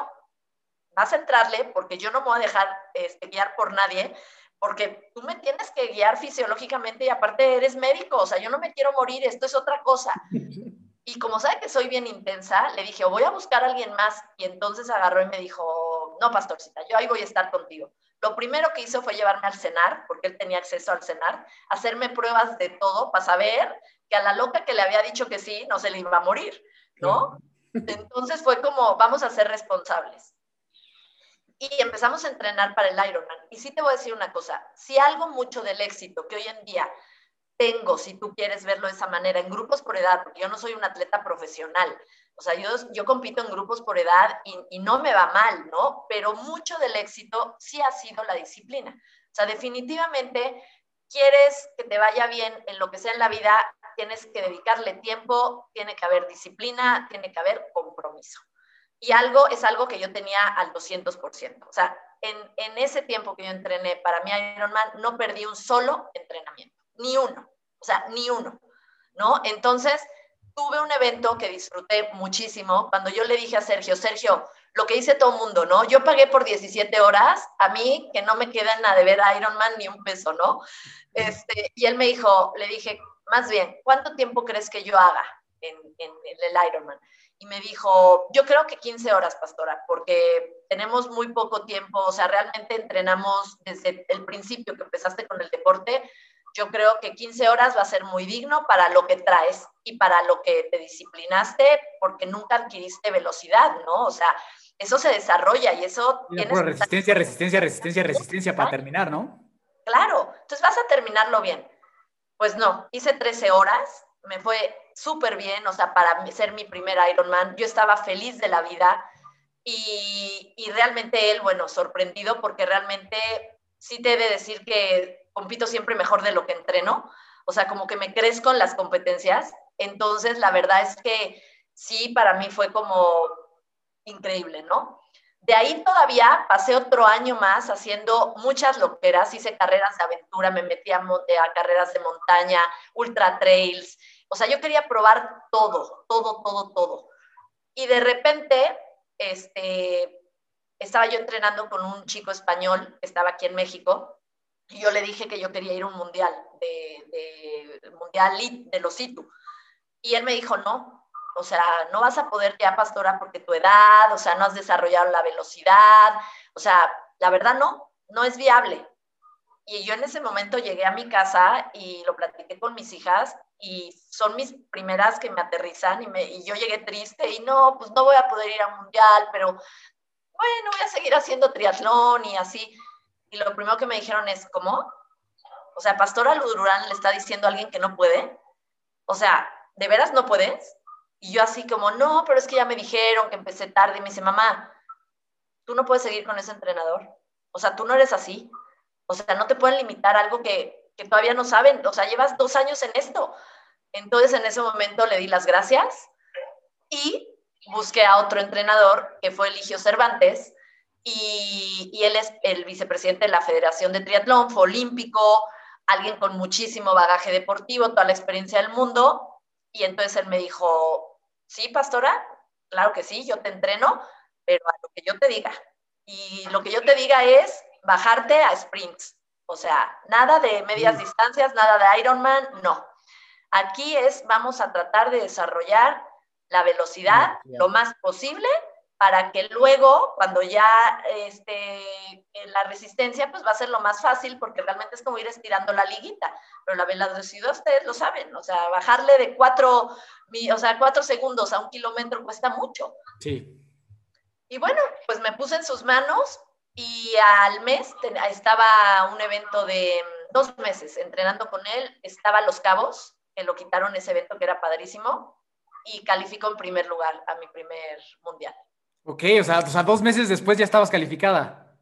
vas a entrarle porque yo no me voy a dejar este, guiar por nadie, porque tú me tienes que guiar fisiológicamente y aparte eres médico, o sea, yo no me quiero morir, esto es otra cosa. *laughs* Y como sabe que soy bien intensa, le dije, voy a buscar a alguien más. Y entonces agarró y me dijo, no, pastorcita, yo ahí voy a estar contigo. Lo primero que hizo fue llevarme al cenar, porque él tenía acceso al cenar, hacerme pruebas de todo para saber que a la loca que le había dicho que sí, no se le iba a morir, ¿no? Entonces fue como, vamos a ser responsables y empezamos a entrenar para el Ironman. Y sí te voy a decir una cosa, si algo mucho del éxito que hoy en día tengo, si tú quieres verlo de esa manera, en grupos por edad, porque yo no soy un atleta profesional. O sea, yo, compito en grupos por edad y, y no me va mal, ¿no? Pero mucho del éxito sí ha sido la disciplina. O sea, definitivamente quieres que te vaya bien en lo que sea en la vida, tienes que dedicarle tiempo, tiene que haber disciplina, tiene que haber compromiso. Y algo es algo que yo tenía al 200%. O sea, en, en ese tiempo que yo entrené para mi Ironman, no perdí un solo entrenamiento, ni uno, o sea, ni uno, ¿no? Entonces, tuve un evento que disfruté muchísimo cuando yo le dije a Sergio, Sergio, lo que dice todo el mundo, ¿no? Yo pagué por 17 horas, a mí que no me queda en de ver Ironman ni un peso, ¿no? Este, y él me dijo, le dije, más bien, ¿cuánto tiempo crees que yo haga en, en, en el Ironman? Y me dijo, yo creo que 15 horas, pastora, porque tenemos muy poco tiempo, o sea, realmente entrenamos desde el principio que empezaste con el deporte, yo creo que 15 horas va a ser muy digno para lo que traes y para lo que te disciplinaste, porque nunca adquiriste velocidad, ¿no? O sea, eso se desarrolla y eso... Tienes resistencia, resistencia, resistencia, resistencia para terminar, ¿no? Claro, entonces vas a terminarlo bien. Pues no, hice 13 horas, me fue súper bien, o sea, para ser mi primer Ironman, yo estaba feliz de la vida y, realmente él, bueno, sorprendido porque realmente sí te he de decir que compito siempre mejor de lo que entreno, o sea, como que me crezco en las competencias, entonces la verdad es que sí, para mí fue como increíble, ¿no? De ahí todavía pasé otro año más haciendo muchas loqueras, hice carreras de aventura, me metí a, a carreras de montaña, ultra trails, o sea, yo quería probar todo, todo, todo, todo. Y de repente, este, estaba yo entrenando con un chico español estaba aquí en México y yo le dije que yo quería ir a un mundial, de, de mundial de los ITU. Y él me dijo, no, o sea, no vas a poder ya, pastora, porque tu edad, o sea, no has desarrollado la velocidad, o sea, la verdad no, no es viable. Y yo en ese momento llegué a mi casa y lo platiqué con mis hijas y son mis primeras que me aterrizan y, me, y yo llegué triste y no, pues no voy a poder ir a un mundial, pero bueno, voy a seguir haciendo triatlón y así. Y lo primero que me dijeron es, ¿cómo? O sea, Pastora Ludurán le está diciendo a alguien que no puede. O sea, ¿de veras no puedes? Y yo así como, no, pero es que ya me dijeron que empecé tarde. Y me dice, mamá, tú no puedes seguir con ese entrenador. O sea, tú no eres así. O sea, no te pueden limitar algo que, que todavía no saben. O sea, llevas dos años en esto. Entonces, en ese momento le di las gracias y busqué a otro entrenador, que fue Eligio Cervantes, y, él es el vicepresidente de la Federación de Triatlón, fue olímpico, alguien con muchísimo bagaje deportivo, toda la experiencia del mundo, y entonces él me dijo, sí, pastora, claro que sí, yo te entreno, pero a lo que yo te diga. Y lo que yo te diga es bajarte a sprints, o sea, nada de medias distancias, nada de Ironman, no. Aquí es, vamos a tratar de desarrollar la velocidad lo más posible para que luego, cuando ya este, la resistencia, pues va a ser lo más fácil, porque realmente es como ir estirando la liguita. Pero la velocidad, ustedes lo saben, o sea, bajarle de cuatro, o sea, cuatro segundos a un kilómetro cuesta mucho. Sí. Y bueno, pues me puse en sus manos y al mes estaba un evento de dos meses entrenando con él, estaba Los Cabos, que lo quitaron ese evento que era padrísimo, y calificó en primer lugar a mi primer mundial. Ok, o sea, o sea, dos meses después ya estabas calificada.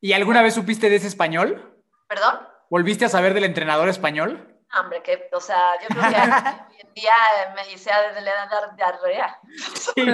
¿Y alguna vez supiste de ese español? ¿Perdón? ¿Volviste a saber del entrenador español? Hombre, que, o sea, yo creo que *laughs* hoy en día me hice de dar diarrea. Sí.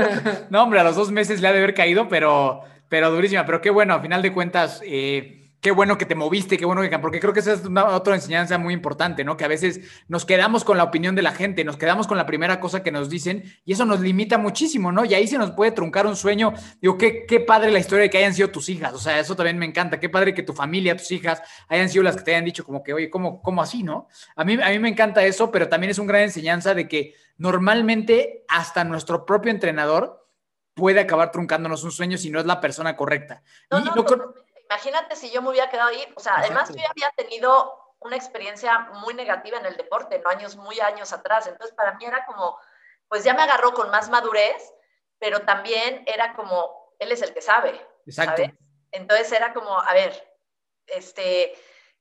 No, hombre, a los dos meses le ha de haber caído, pero, pero durísima. Pero qué bueno, a final de cuentas, eh, qué bueno que te moviste, qué bueno que... Porque creo que esa es una otra enseñanza muy importante, ¿no? Que a veces nos quedamos con la opinión de la gente, nos quedamos con la primera cosa que nos dicen y eso nos limita muchísimo, ¿no? Y ahí se nos puede truncar un sueño. Digo, qué, qué padre la historia de que hayan sido tus hijas, o sea, eso también me encanta. Qué padre que tu familia, tus hijas, hayan sido las que te hayan dicho como que, oye, ¿cómo, cómo así, no? A mí, a mí me encanta eso, pero también es una gran enseñanza de que normalmente hasta nuestro propio entrenador puede acabar truncándonos un sueño si no es la persona correcta. No, y no, no, imagínate si yo me hubiera quedado ahí, o sea, además yo ya había tenido una experiencia muy negativa en el deporte, no años, muy años atrás, entonces para mí era como, pues ya me agarró con más madurez, pero también era como, él es el que sabe, Exacto. ¿sabes? Entonces era como, a ver, este,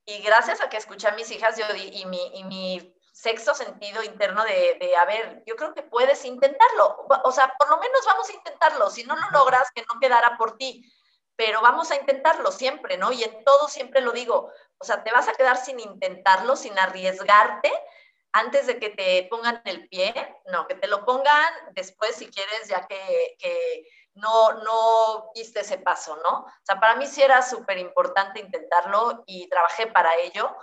y gracias a que escuché a mis hijas yo, y, mi, y mi sexto sentido interno de, de, a ver, yo creo que puedes intentarlo. O sea, por lo menos vamos a intentarlo. Si no lo logras, que no quedará por ti. Pero vamos a intentarlo siempre, ¿no? Y en todo siempre lo digo. O sea, te vas a quedar sin intentarlo, sin arriesgarte antes de que te pongan el pie. No, que te lo pongan después si quieres, ya que, que no, no viste ese paso, ¿no? O sea, para mí sí era súper importante intentarlo y trabajé para ello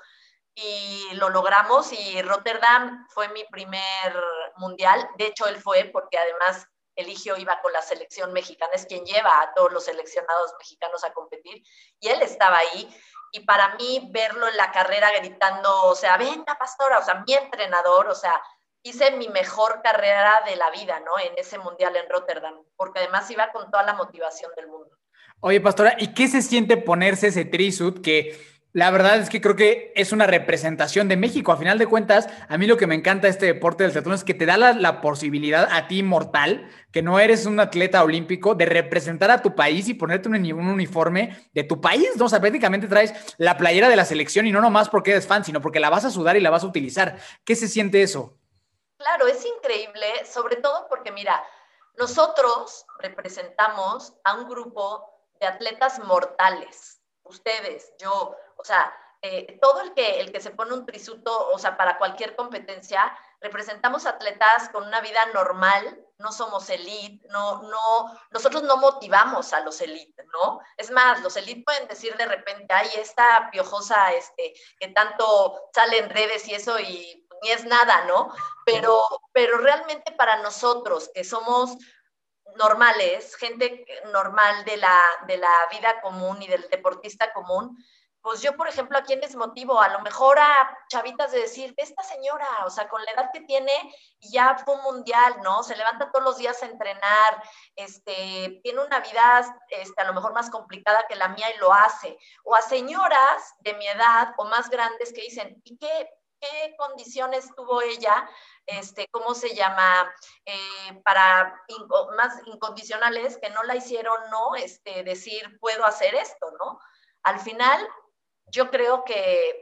y lo logramos y Rotterdam fue mi primer mundial. De hecho, él fue porque además Eligio iba con la selección mexicana, es quien lleva a todos los seleccionados mexicanos a competir y él estaba ahí. Y para mí verlo en la carrera gritando, o sea, venga pastora, o sea, mi entrenador, o sea, hice mi mejor carrera de la vida, ¿no? En ese mundial en Rotterdam, porque además iba con toda la motivación del mundo. Oye, pastora, ¿y qué se siente ponerse ese trisut que la verdad es que creo que es una representación de México. A final de cuentas, a mí lo que me encanta este deporte del teatrón es que te da la, posibilidad a ti, mortal, que no eres un atleta olímpico, de representar a tu país y ponerte un, un, uniforme de tu país, ¿no? O sea, prácticamente traes la playera de la selección y no nomás porque eres fan, sino porque la vas a sudar y la vas a utilizar. ¿Qué se siente eso? Claro, es increíble, sobre todo porque, mira, nosotros representamos a un grupo de atletas mortales. Ustedes, yo, o sea, eh, todo el que, el que se pone un trisuto, o sea, para cualquier competencia, representamos atletas con una vida normal, no somos elite, no, no, nosotros no motivamos a los elite, ¿no? Es más, los elite pueden decir de repente, ay, esta piojosa, este, que tanto sale en redes y eso, y ni es nada, ¿no? Pero, pero realmente para nosotros, que somos normales, gente normal de la, de la vida común y del deportista común, pues yo, por ejemplo, ¿a quién les motivo? A lo mejor a chavitas de decir, esta señora, o sea, con la edad que tiene, ya fue un mundial, ¿no? Se levanta todos los días a entrenar, este, tiene una vida, este, a lo mejor más complicada que la mía y lo hace. O a señoras de mi edad o más grandes que dicen, ¿y qué, qué condiciones tuvo ella? Este, ¿cómo se llama? Eh, para más incondicionales que no la hicieron, ¿no? Este, decir, puedo hacer esto, ¿no? Al final, yo creo que,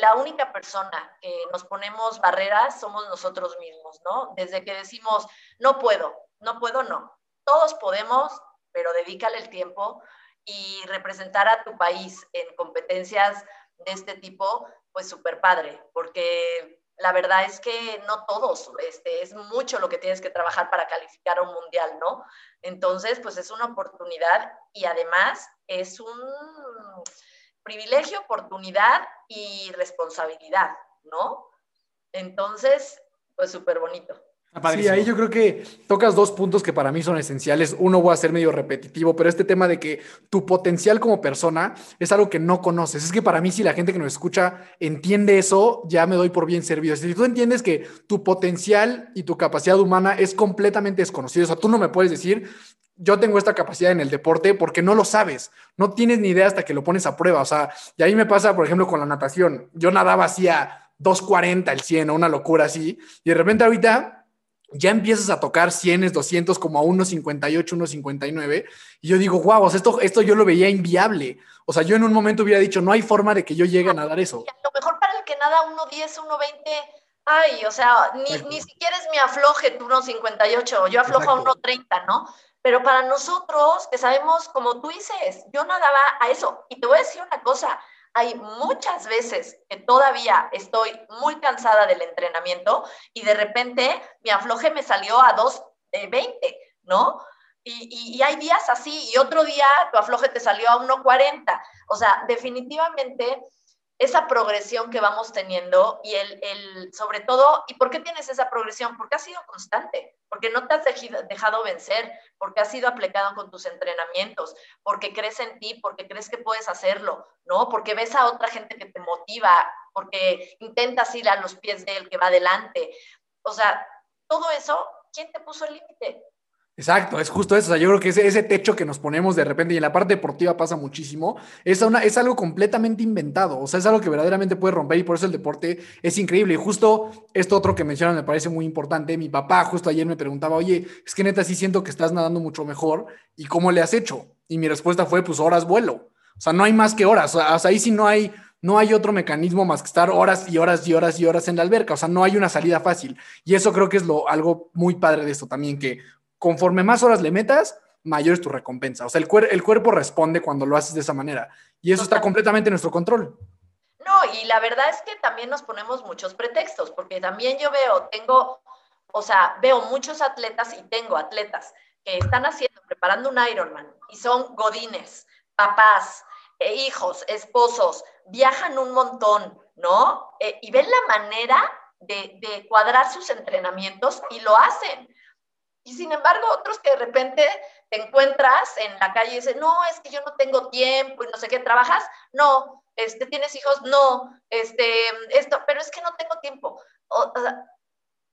la única persona que nos ponemos barreras somos nosotros mismos, ¿no? Desde que decimos, no puedo, no puedo, no. Todos podemos, pero dedícale el tiempo y representar a tu país en competencias de este tipo, pues súper padre, porque la verdad es que no todos, este, es mucho lo que tienes que trabajar para calificar a un mundial, ¿no? Entonces, pues es una oportunidad y además es un privilegio, oportunidad y responsabilidad, ¿no? Entonces, pues súper bonito. Sí, ahí yo creo que tocas dos puntos que para mí son esenciales. Uno voy a ser medio repetitivo, pero este tema de que tu potencial como persona es algo que no conoces. Es que para mí si la gente que nos escucha entiende eso, ya me doy por bien servido. Si tú entiendes que tu potencial y tu capacidad humana es completamente desconocido, o sea, tú no me puedes decir, yo tengo esta capacidad en el deporte porque no lo sabes, no tienes ni idea hasta que lo pones a prueba. O sea, y ahí me pasa, por ejemplo, con la natación. Yo nadaba así a 2.40 el 100 o una locura así, y de repente ahorita ya empiezas a tocar 100, 200 como a 1.58, 1.59 y yo digo, wow, esto, esto yo lo veía inviable. O sea, yo en un momento hubiera dicho, no hay forma de que yo llegue a nadar eso. A lo mejor para el que nada 1.10, 1.20, ay, o sea, ni, ni, siquiera es mi afloje tu 1.58, yo aflojo a 1.30, ¿no? Pero para nosotros, que sabemos, como tú dices, yo nadaba a eso. Y te voy a decir una cosa, hay muchas veces que todavía estoy muy cansada del entrenamiento y de repente mi afloje me salió a 2.20, ¿no? Y, y, hay días así y otro día tu afloje te salió a 1.40. O sea, definitivamente esa progresión que vamos teniendo y el, el, sobre todo, ¿y por qué tienes esa progresión? Porque has sido constante, porque no te has dejado vencer, porque has sido aplicado con tus entrenamientos, porque crees en ti, porque crees que puedes hacerlo, ¿no? Porque ves a otra gente que te motiva, porque intentas ir a los pies de él que va adelante. O sea, todo eso, ¿quién te puso el límite? Exacto, es justo eso. O sea, yo creo que ese, techo que nos ponemos de repente, y en la parte deportiva pasa muchísimo, es, una, es algo completamente inventado. O sea, es algo que verdaderamente puede romper y por eso el deporte es increíble. Y justo esto otro que mencionan me parece muy importante. Mi papá justo ayer me preguntaba, oye, es que neta sí siento que estás nadando mucho mejor. ¿Y cómo le has hecho? Y mi respuesta fue, pues horas vuelo. O sea, no hay más que horas. O sea, ahí sí no hay no hay otro mecanismo más que estar horas y horas y horas y horas en la alberca, o sea, no hay una salida fácil. Y eso creo que es lo, algo muy padre de esto también, que conforme más horas le metas, mayor es tu recompensa. O sea, el, el cuerpo responde cuando lo haces de esa manera. Y eso está completamente en nuestro control. No, y la verdad es que también nos ponemos muchos pretextos, porque también yo veo, tengo, o sea, veo muchos atletas y tengo atletas que están haciendo, preparando un Ironman y son godines, papás, eh, hijos, esposos, viajan un montón, ¿no? Eh, y ven la manera de, de cuadrar sus entrenamientos y lo hacen. Y sin embargo, otros que de repente te encuentras en la calle y dicen, no, es que yo no tengo tiempo y no sé qué, ¿trabajas? No, este, ¿tienes hijos? No, este, esto, pero es que no tengo tiempo.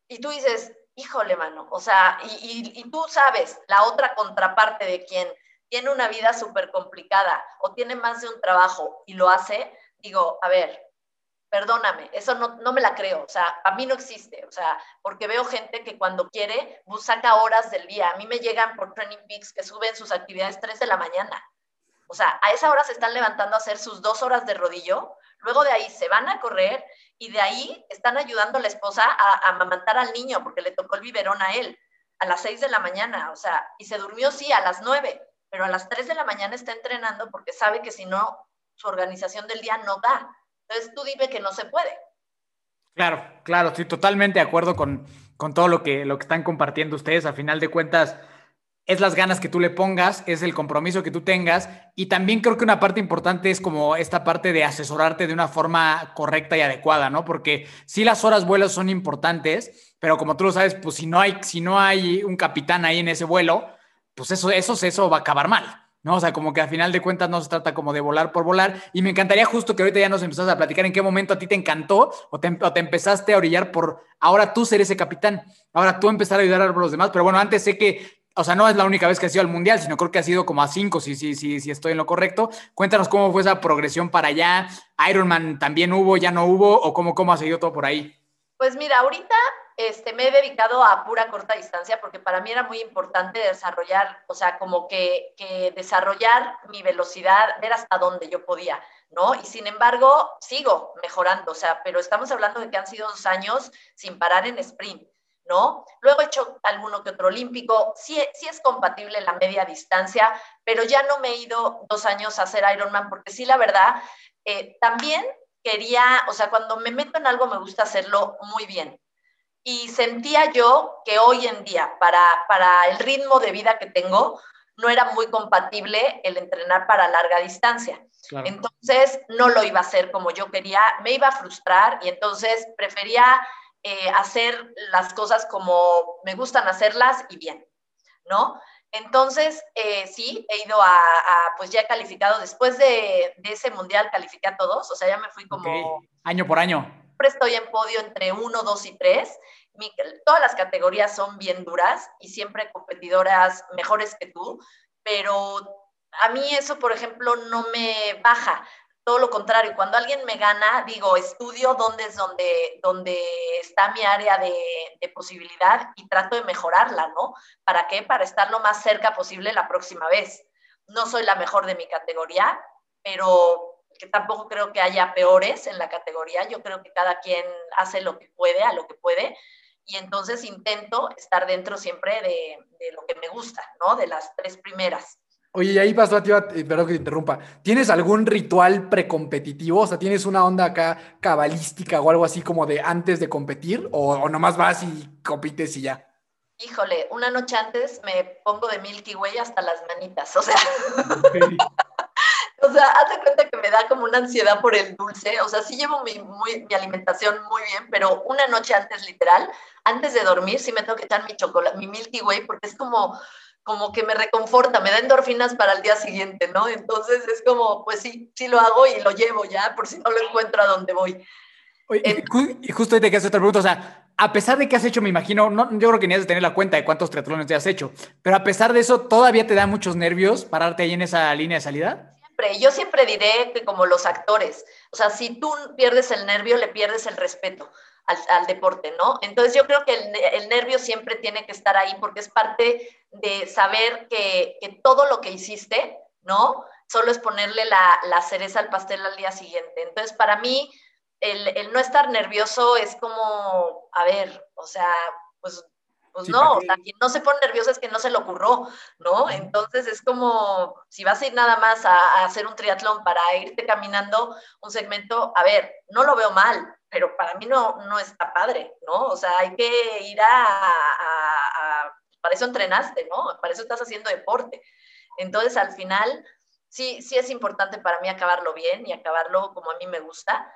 y tú dices, híjole, mano, o sea, y, y, tú sabes la otra contraparte de quien tiene una vida súper complicada o tiene más de un trabajo y lo hace, digo, a ver, perdóname, eso no, no, me la creo, o sea, a mí no existe, o sea, porque veo gente que cuando quiere pues, saca horas del día, a mí me llegan por Training Peaks que suben sus actividades 3 de la mañana, o sea, a esa hora se están levantando a hacer sus dos horas de rodillo, luego de ahí se van a correr y de ahí están ayudando a la esposa a, amamantar al niño porque le tocó el biberón a él a las 6 de la mañana, o sea, y se durmió sí a las 9, pero a las 3 de la mañana está entrenando porque sabe que si no, su organización del día no da. Entonces tú dime que no se puede. Claro, claro, estoy totalmente de acuerdo con, con todo lo que, lo que están compartiendo ustedes. A final de cuentas, es las ganas que tú le pongas, es el compromiso que tú tengas y también creo que una parte importante es como esta parte de asesorarte de una forma correcta y adecuada, ¿no? Porque sí las horas vuelos son importantes, pero como tú lo sabes, pues si no hay, si no hay un capitán ahí en ese vuelo, pues eso, eso, eso va a acabar mal. ¿No? O sea, como que a final de cuentas no se trata como de volar por volar. Y me encantaría justo que ahorita ya nos empezaste a platicar en qué momento a ti te encantó o te, o te, empezaste a orillar por ahora tú ser ese capitán, ahora tú empezar a ayudar a los demás. Pero bueno, antes sé que o sea, no es la única vez que has ido al Mundial, sino creo que ha sido como a cinco, si, si, si, si estoy en lo correcto. Cuéntanos cómo fue esa progresión para allá. Ironman también hubo, ya no hubo, o cómo, cómo ha seguido todo por ahí. Pues mira, ahorita este, me he dedicado a pura corta distancia porque para mí era muy importante desarrollar, o sea, como que, que desarrollar mi velocidad, ver hasta dónde yo podía, ¿no? Y sin embargo, sigo mejorando, o sea, pero estamos hablando de que han sido dos años sin parar en sprint. ¿no? Luego he hecho alguno que otro olímpico, sí, sí es compatible la media distancia, pero ya no me he ido dos años a hacer Ironman porque sí, la verdad, eh, también quería, o sea, cuando me meto en algo me gusta hacerlo muy bien. Y sentía yo que hoy en día, para, para el ritmo de vida que tengo, no era muy compatible el entrenar para larga distancia. Entonces, no lo iba a hacer como yo quería, me iba a frustrar y entonces prefería eh, hacer las cosas como me gustan hacerlas y bien, ¿no? Entonces, eh, sí, he ido a, pues ya he calificado, después de, ese mundial califiqué a todos, o sea, ya me fui como... Año por año. Siempre estoy en podio entre uno, dos y tres. todas las categorías son bien duras y siempre competidoras mejores que tú, pero a mí eso, por ejemplo, no me baja todo lo contrario, cuando alguien me gana, digo, estudio dónde es donde, donde está mi área de, posibilidad y trato de mejorarla, ¿no? ¿Para qué? Para estar lo más cerca posible la próxima vez. No soy la mejor de mi categoría, pero que tampoco creo que haya peores en la categoría. Yo creo que cada quien hace lo que puede, a lo que puede, y entonces intento estar dentro siempre de, de lo que me gusta, ¿no? De las tres primeras. Oye, y ahí pasó a ti, eh, perdón que te interrumpa. ¿Tienes algún ritual precompetitivo? O sea, ¿tienes una onda acá cabalística o algo así como de antes de competir? ¿O, nomás vas y compites y ya? Híjole, una noche antes me pongo de Milky Way hasta las manitas. O sea, o sea, haz de cuenta que me da como una ansiedad por el dulce. O sea, sí llevo mi, mi alimentación muy bien, pero una noche antes, literal, antes de dormir, sí me tengo que echar mi chocolate, mi Milky Way, porque es como como que me reconforta, me da endorfinas para el día siguiente, ¿no? Entonces es como, pues sí, sí lo hago y lo llevo ya, por si no lo encuentro a donde voy. Oye, y justo ahí te quedas otra pregunta, o sea, a pesar de que has hecho, me imagino, no, yo creo que ni has de tener la cuenta de cuántos triatlones te has hecho, pero a pesar de eso, ¿todavía te da muchos nervios pararte ahí en esa línea de salida? Siempre, yo siempre diré que como los actores, o sea, si tú pierdes el nervio, le pierdes el respeto al, deporte, ¿no? Entonces yo creo que el, nervio siempre tiene que estar ahí porque es parte de saber que, todo lo que hiciste, ¿no? solo es ponerle la, la cereza al pastel al día siguiente. Entonces, para mí, el, el, no estar nervioso es como, a ver, o sea, pues pues no, o sea, quien no se pone nervioso es que no se le ocurrió, ¿no? Entonces es como, si vas a ir nada más a, hacer un triatlón para irte caminando un segmento, a ver, no lo veo mal, pero para mí no, no está padre, ¿no? O sea, hay que ir a, a, para eso entrenaste, ¿no? Para eso estás haciendo deporte. Entonces, al final, sí, sí es importante para mí acabarlo bien y acabarlo como a mí me gusta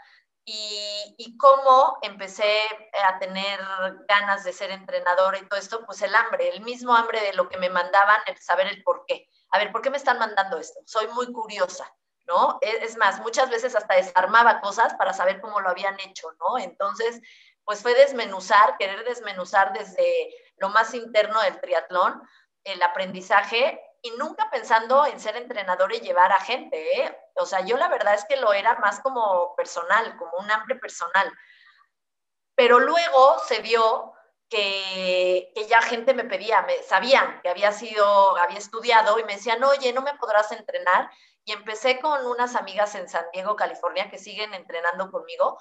y, cómo empecé a tener ganas de ser entrenadora y todo esto, pues el hambre, el mismo hambre de lo que me mandaban, el saber el por qué. A ver, ¿por qué me están mandando esto? Soy muy curiosa, ¿no? E, es, más, muchas veces hasta desarmaba cosas para saber cómo lo habían hecho, ¿no? Entonces, pues fue desmenuzar, querer desmenuzar desde lo más interno del triatlón, el aprendizaje y nunca pensando en ser entrenador y llevar a gente, ¿eh? O sea, yo la verdad es que lo era más como personal, como un hambre personal. Pero luego se vio que, ya gente me pedía, me, sabían que había sido, había estudiado y me decían, oye, ¿no me podrás entrenar? Y empecé con unas amigas en San Diego, California, que siguen entrenando conmigo,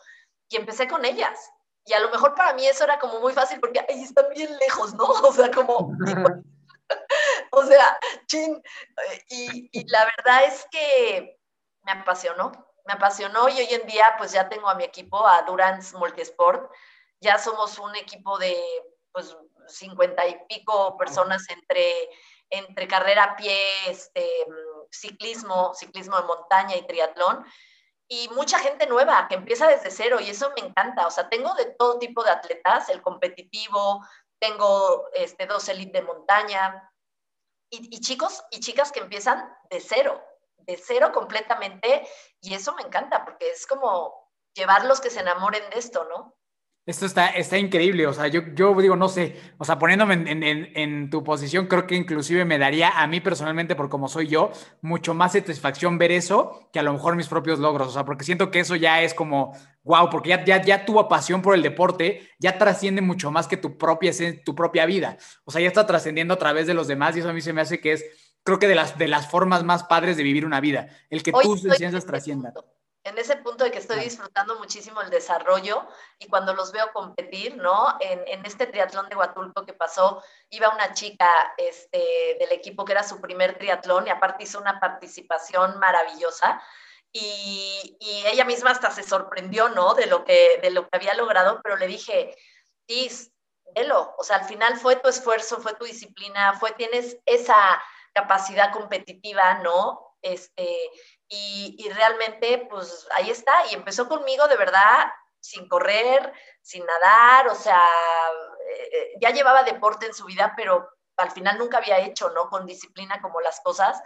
y empecé con ellas. Y a lo mejor para mí eso era como muy fácil porque, ay, están bien lejos, ¿no? *laughs* O sea, como, *laughs* o sea, chin. Y, y, la verdad es que me apasionó, me apasionó y hoy en día pues ya tengo a mi equipo, a Durance Multisport, ya somos un equipo de pues cincuenta y pico personas entre, entre carrera a pie, este, ciclismo, ciclismo de montaña y triatlón. Y mucha gente nueva que empieza desde cero y eso me encanta. O sea, tengo de todo tipo de atletas, el competitivo, tengo este, dos elite de montaña, y, chicos y chicas que empiezan de cero, de cero completamente, y eso me encanta, porque es como llevarlos que se enamoren de esto, ¿no? Esto está, está increíble, o sea, yo, yo digo, no sé, o sea, poniéndome en, en, en, tu posición, creo que inclusive me daría a mí personalmente, por como soy yo, mucho más satisfacción ver eso que a lo mejor mis propios logros, o sea, porque siento que eso ya es como, wow, porque ya, ya, ya tu pasión por el deporte ya trasciende mucho más que tu propia, tu propia vida, o sea, ya está trascendiendo a través de los demás y eso a mí se me hace que es, creo que de las, de las formas más padres de vivir una vida, el que tus ciencias trasciendan en ese punto de que estoy disfrutando muchísimo el desarrollo y cuando los veo competir, ¿no? En, en, este triatlón de Huatulco que pasó, iba una chica este, del equipo que era su primer triatlón y aparte hizo una participación maravillosa y, y, ella misma hasta se sorprendió, ¿no? De lo que, de lo que había logrado, pero le dije, Tis, velo, o sea, al final fue tu esfuerzo, fue tu disciplina, fue, tienes esa capacidad competitiva, ¿no? Este, y, realmente, pues ahí está, y empezó conmigo de verdad sin correr, sin nadar, o sea, eh, eh, ya llevaba deporte en su vida, pero al final nunca había hecho, ¿no? Con disciplina como las cosas,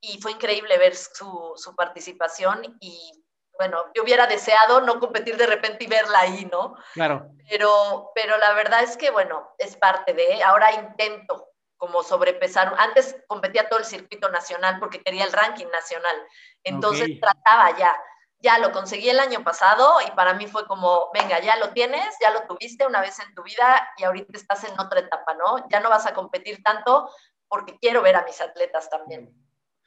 y fue increíble ver su, su participación y bueno, yo hubiera deseado no competir de repente y verla ahí, ¿no? Claro. Pero, pero la verdad es que, bueno, es parte de, ahora intento como sobrepesar. Antes competía todo el circuito nacional porque quería el ranking nacional. Entonces trataba ya. Ya lo conseguí el año pasado y para mí fue como, venga, ya lo tienes, ya lo tuviste una vez en tu vida y ahorita estás en otra etapa, ¿no? Ya no vas a competir tanto porque quiero ver a mis atletas también.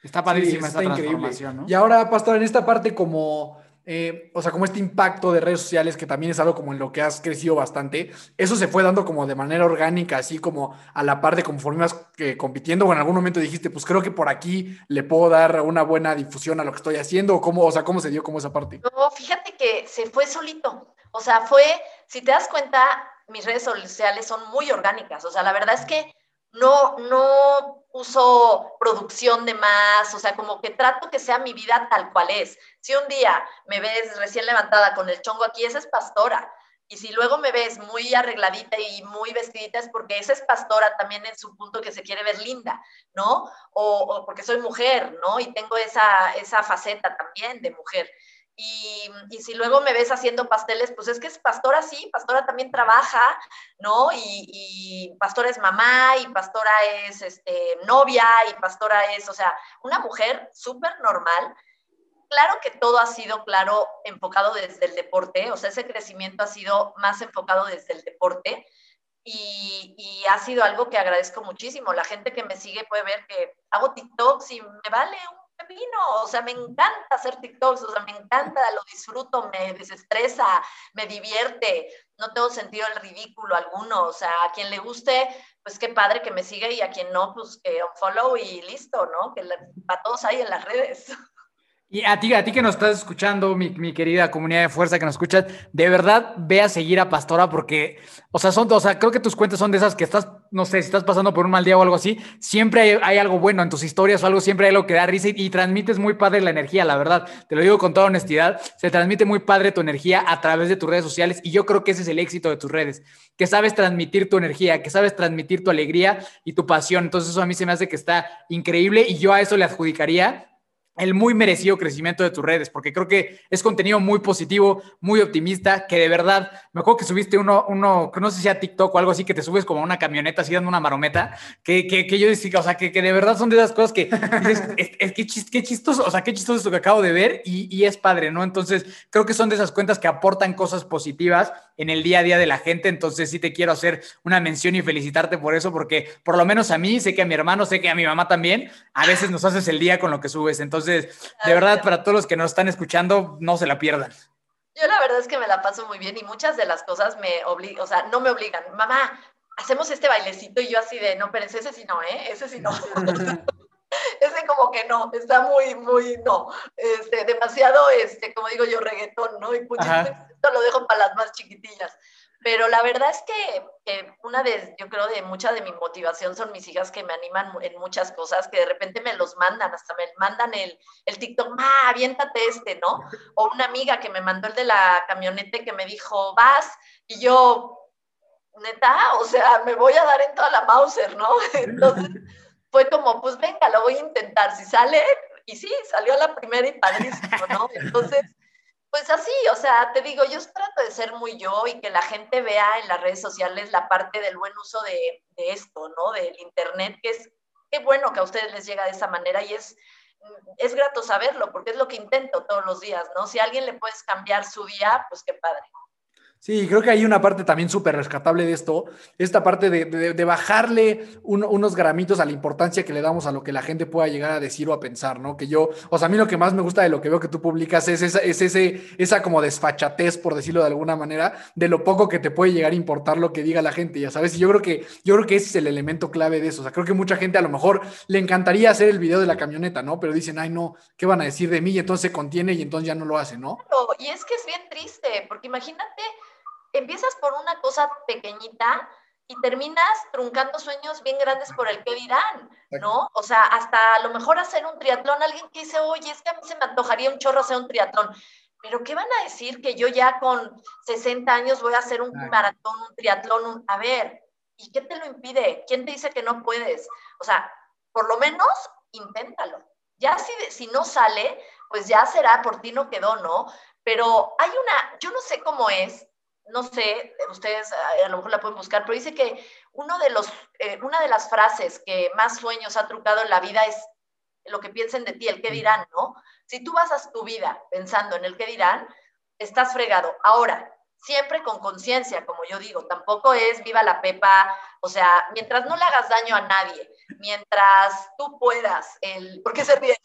Está padrísima esta transformación, ¿no? Y ahora, Pastor, en esta parte como eh, o sea, como este impacto de redes sociales, que también es algo como en lo que has crecido bastante, eso se fue dando como de manera orgánica, así como a la par de conforme ibas eh, compitiendo, o en algún momento dijiste, pues creo que por aquí le puedo dar una buena difusión a lo que estoy haciendo, o cómo, o sea, cómo se dio como esa parte. No, fíjate que se fue solito, o sea, fue, si te das cuenta, mis redes sociales son muy orgánicas, o sea, la verdad es que no, no uso producción de más, o sea, como que trato que sea mi vida tal cual es. Si un día me ves recién levantada con el chongo aquí, esa es pastora. Y si luego me ves muy arregladita y muy vestidita, es porque esa es pastora también en su punto que se quiere ver linda, ¿no? O, porque soy mujer, ¿no? Y tengo esa, esa faceta también de mujer. Y, si luego me ves haciendo pasteles, pues es que es pastora, sí, pastora también trabaja, ¿no? Y, pastora es mamá, y pastora es este, novia, y pastora es, o sea, una mujer súper normal. Claro que todo ha sido, claro, enfocado desde el deporte, o sea, ese crecimiento ha sido más enfocado desde el deporte. Y, ha sido algo que agradezco muchísimo. La gente que me sigue puede ver que hago TikToks y me vale un vino, o sea, me encanta hacer TikToks, o sea, me encanta, lo disfruto, me desestresa, me divierte, no tengo sentido el ridículo alguno, o sea, a quien le guste, pues qué padre que me siga y a quien no, pues que un follow y listo, ¿no? Que para todos hay en las redes. Y a ti, a ti que nos estás escuchando, mi, querida comunidad de fuerza que nos escuchas, de verdad ve a seguir a Pastora porque, o sea, son, o sea, creo que tus cuentas son de esas que estás, no sé, si estás pasando por un mal día o algo así, siempre hay, algo bueno en tus historias o algo, siempre hay algo que da risa y, transmites muy padre la energía, la verdad. Te lo digo con toda honestidad, se transmite muy padre tu energía a través de tus redes sociales y yo creo que ese es el éxito de tus redes, que sabes transmitir tu energía, que sabes transmitir tu alegría y tu pasión. Entonces eso a mí se me hace que está increíble y yo a eso le adjudicaría el muy merecido crecimiento de tus redes, porque creo que es contenido muy positivo, muy optimista, que de verdad, me acuerdo que subiste uno, uno que no sé si sea TikTok o algo así, que te subes como una camioneta así dando una marometa, que, que, que yo decía, o sea, que, que, de verdad son de esas cosas que dices, *laughs* es, que qué chistoso, o sea, qué chistoso esto que acabo de ver y, y, es padre, ¿no? Entonces, creo que son de esas cuentas que aportan cosas positivas en el día a día de la gente, entonces sí te quiero hacer una mención y felicitarte por eso, porque por lo menos a mí, sé que a mi hermano, sé que a mi mamá también, a veces nos haces el día con lo que subes, entonces entonces, de verdad, para todos los que nos están escuchando, no se la pierdan. Yo la verdad es que me la paso muy bien y muchas de las cosas me obligan, o sea, no me obligan. Mamá, hacemos este bailecito y yo así de, no, pero ese sí no, ¿eh? Ese sí no. *laughs* ese como que no, está muy, muy, no, este, demasiado, este, como digo yo, reggaetón, ¿no? Y pues, lo dejo para las más chiquitillas. Pero la verdad es que, una de, yo creo, de mucha de mi motivación son mis hijas que me animan en muchas cosas, que de repente me los mandan, hasta me mandan el, el TikTok, ma, aviéntate este, ¿no? O una amiga que me mandó el de la camioneta que me dijo, vas, y yo, neta, o sea, me voy a dar en toda la Mauser, ¿no? *laughs* Entonces fue como, pues venga, lo voy a intentar, si sale, y sí, salió la primera y padrísimo, ¿no? Entonces pues así, o sea, te digo, yo trato de ser muy yo y que la gente vea en las redes sociales la parte del buen uso de, esto, ¿no? Del Internet, que es, qué bueno que a ustedes les llega de esa manera y es, es grato saberlo, porque es lo que intento todos los días, ¿no? Si a alguien le puedes cambiar su día, pues qué padre. Sí, creo que hay una parte también súper rescatable de esto, esta parte de, bajarle unos gramitos a la importancia que le damos a lo que la gente pueda llegar a decir o a pensar, ¿no? Que yo, o sea, a mí lo que más me gusta de lo que veo que tú publicas es esa, es ese, esa como desfachatez, por decirlo de alguna manera, de lo poco que te puede llegar a importar lo que diga la gente, ya sabes, y yo creo que, yo creo que ese es el elemento clave de eso, o sea, creo que mucha gente a lo mejor le encantaría hacer el video de la camioneta, ¿no? Pero dicen, ay, no, ¿qué van a decir de mí? Y entonces se contiene y entonces ya no lo hace, ¿no? Y es que es bien triste, porque imagínate empiezas por una cosa pequeñita y terminas truncando sueños bien grandes por el que dirán, ¿no? O sea, hasta a lo mejor hacer un triatlón, alguien que dice, oye, es que a mí se me antojaría un chorro hacer un triatlón. Pero ¿qué van a decir que yo ya con 60 años voy a hacer un maratón, un triatlón? A ver, ¿y qué te lo impide? ¿Quién te dice que no puedes? O sea, por lo menos inténtalo. Ya si, si no sale, pues ya será, por ti no quedó, ¿no? Pero hay una, yo no sé cómo es, no sé, ustedes a lo mejor la pueden buscar, pero dice que uno de los, eh, una de las frases que más sueños ha trucado en la vida es lo que piensen de ti, el qué dirán, ¿no? Si tú vas a tu vida pensando en el qué dirán, estás fregado. Ahora, siempre con conciencia, como yo digo, tampoco es viva la pepa, o sea, mientras no le hagas daño a nadie, mientras tú puedas, el... ¿por qué se ríe?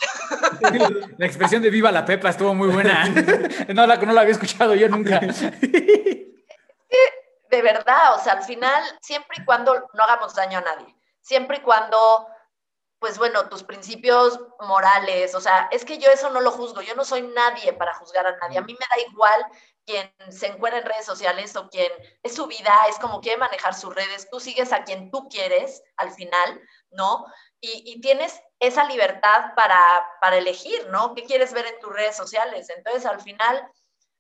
*laughs* La expresión de viva la pepa estuvo muy buena, *laughs* no la, no la había escuchado yo nunca *laughs* de verdad, o sea, al final, siempre y cuando no hagamos daño a nadie, siempre y cuando, pues bueno, tus principios morales, o sea, es que yo eso no lo juzgo, yo no soy nadie para juzgar a nadie, a mí me da igual quien se encuentra en redes sociales o quien es su vida, es como quiere manejar sus redes, tú sigues a quien tú quieres al final, ¿no? Y, y tienes esa libertad para, para elegir, ¿no? ¿Qué quieres ver en tus redes sociales? Entonces, al final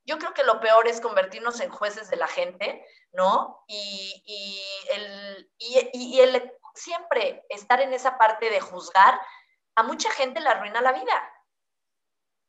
yo creo que lo peor es convertirnos en jueces de la gente, ¿no? Y, el, y, el siempre estar en esa parte de juzgar, a mucha gente le arruina la vida,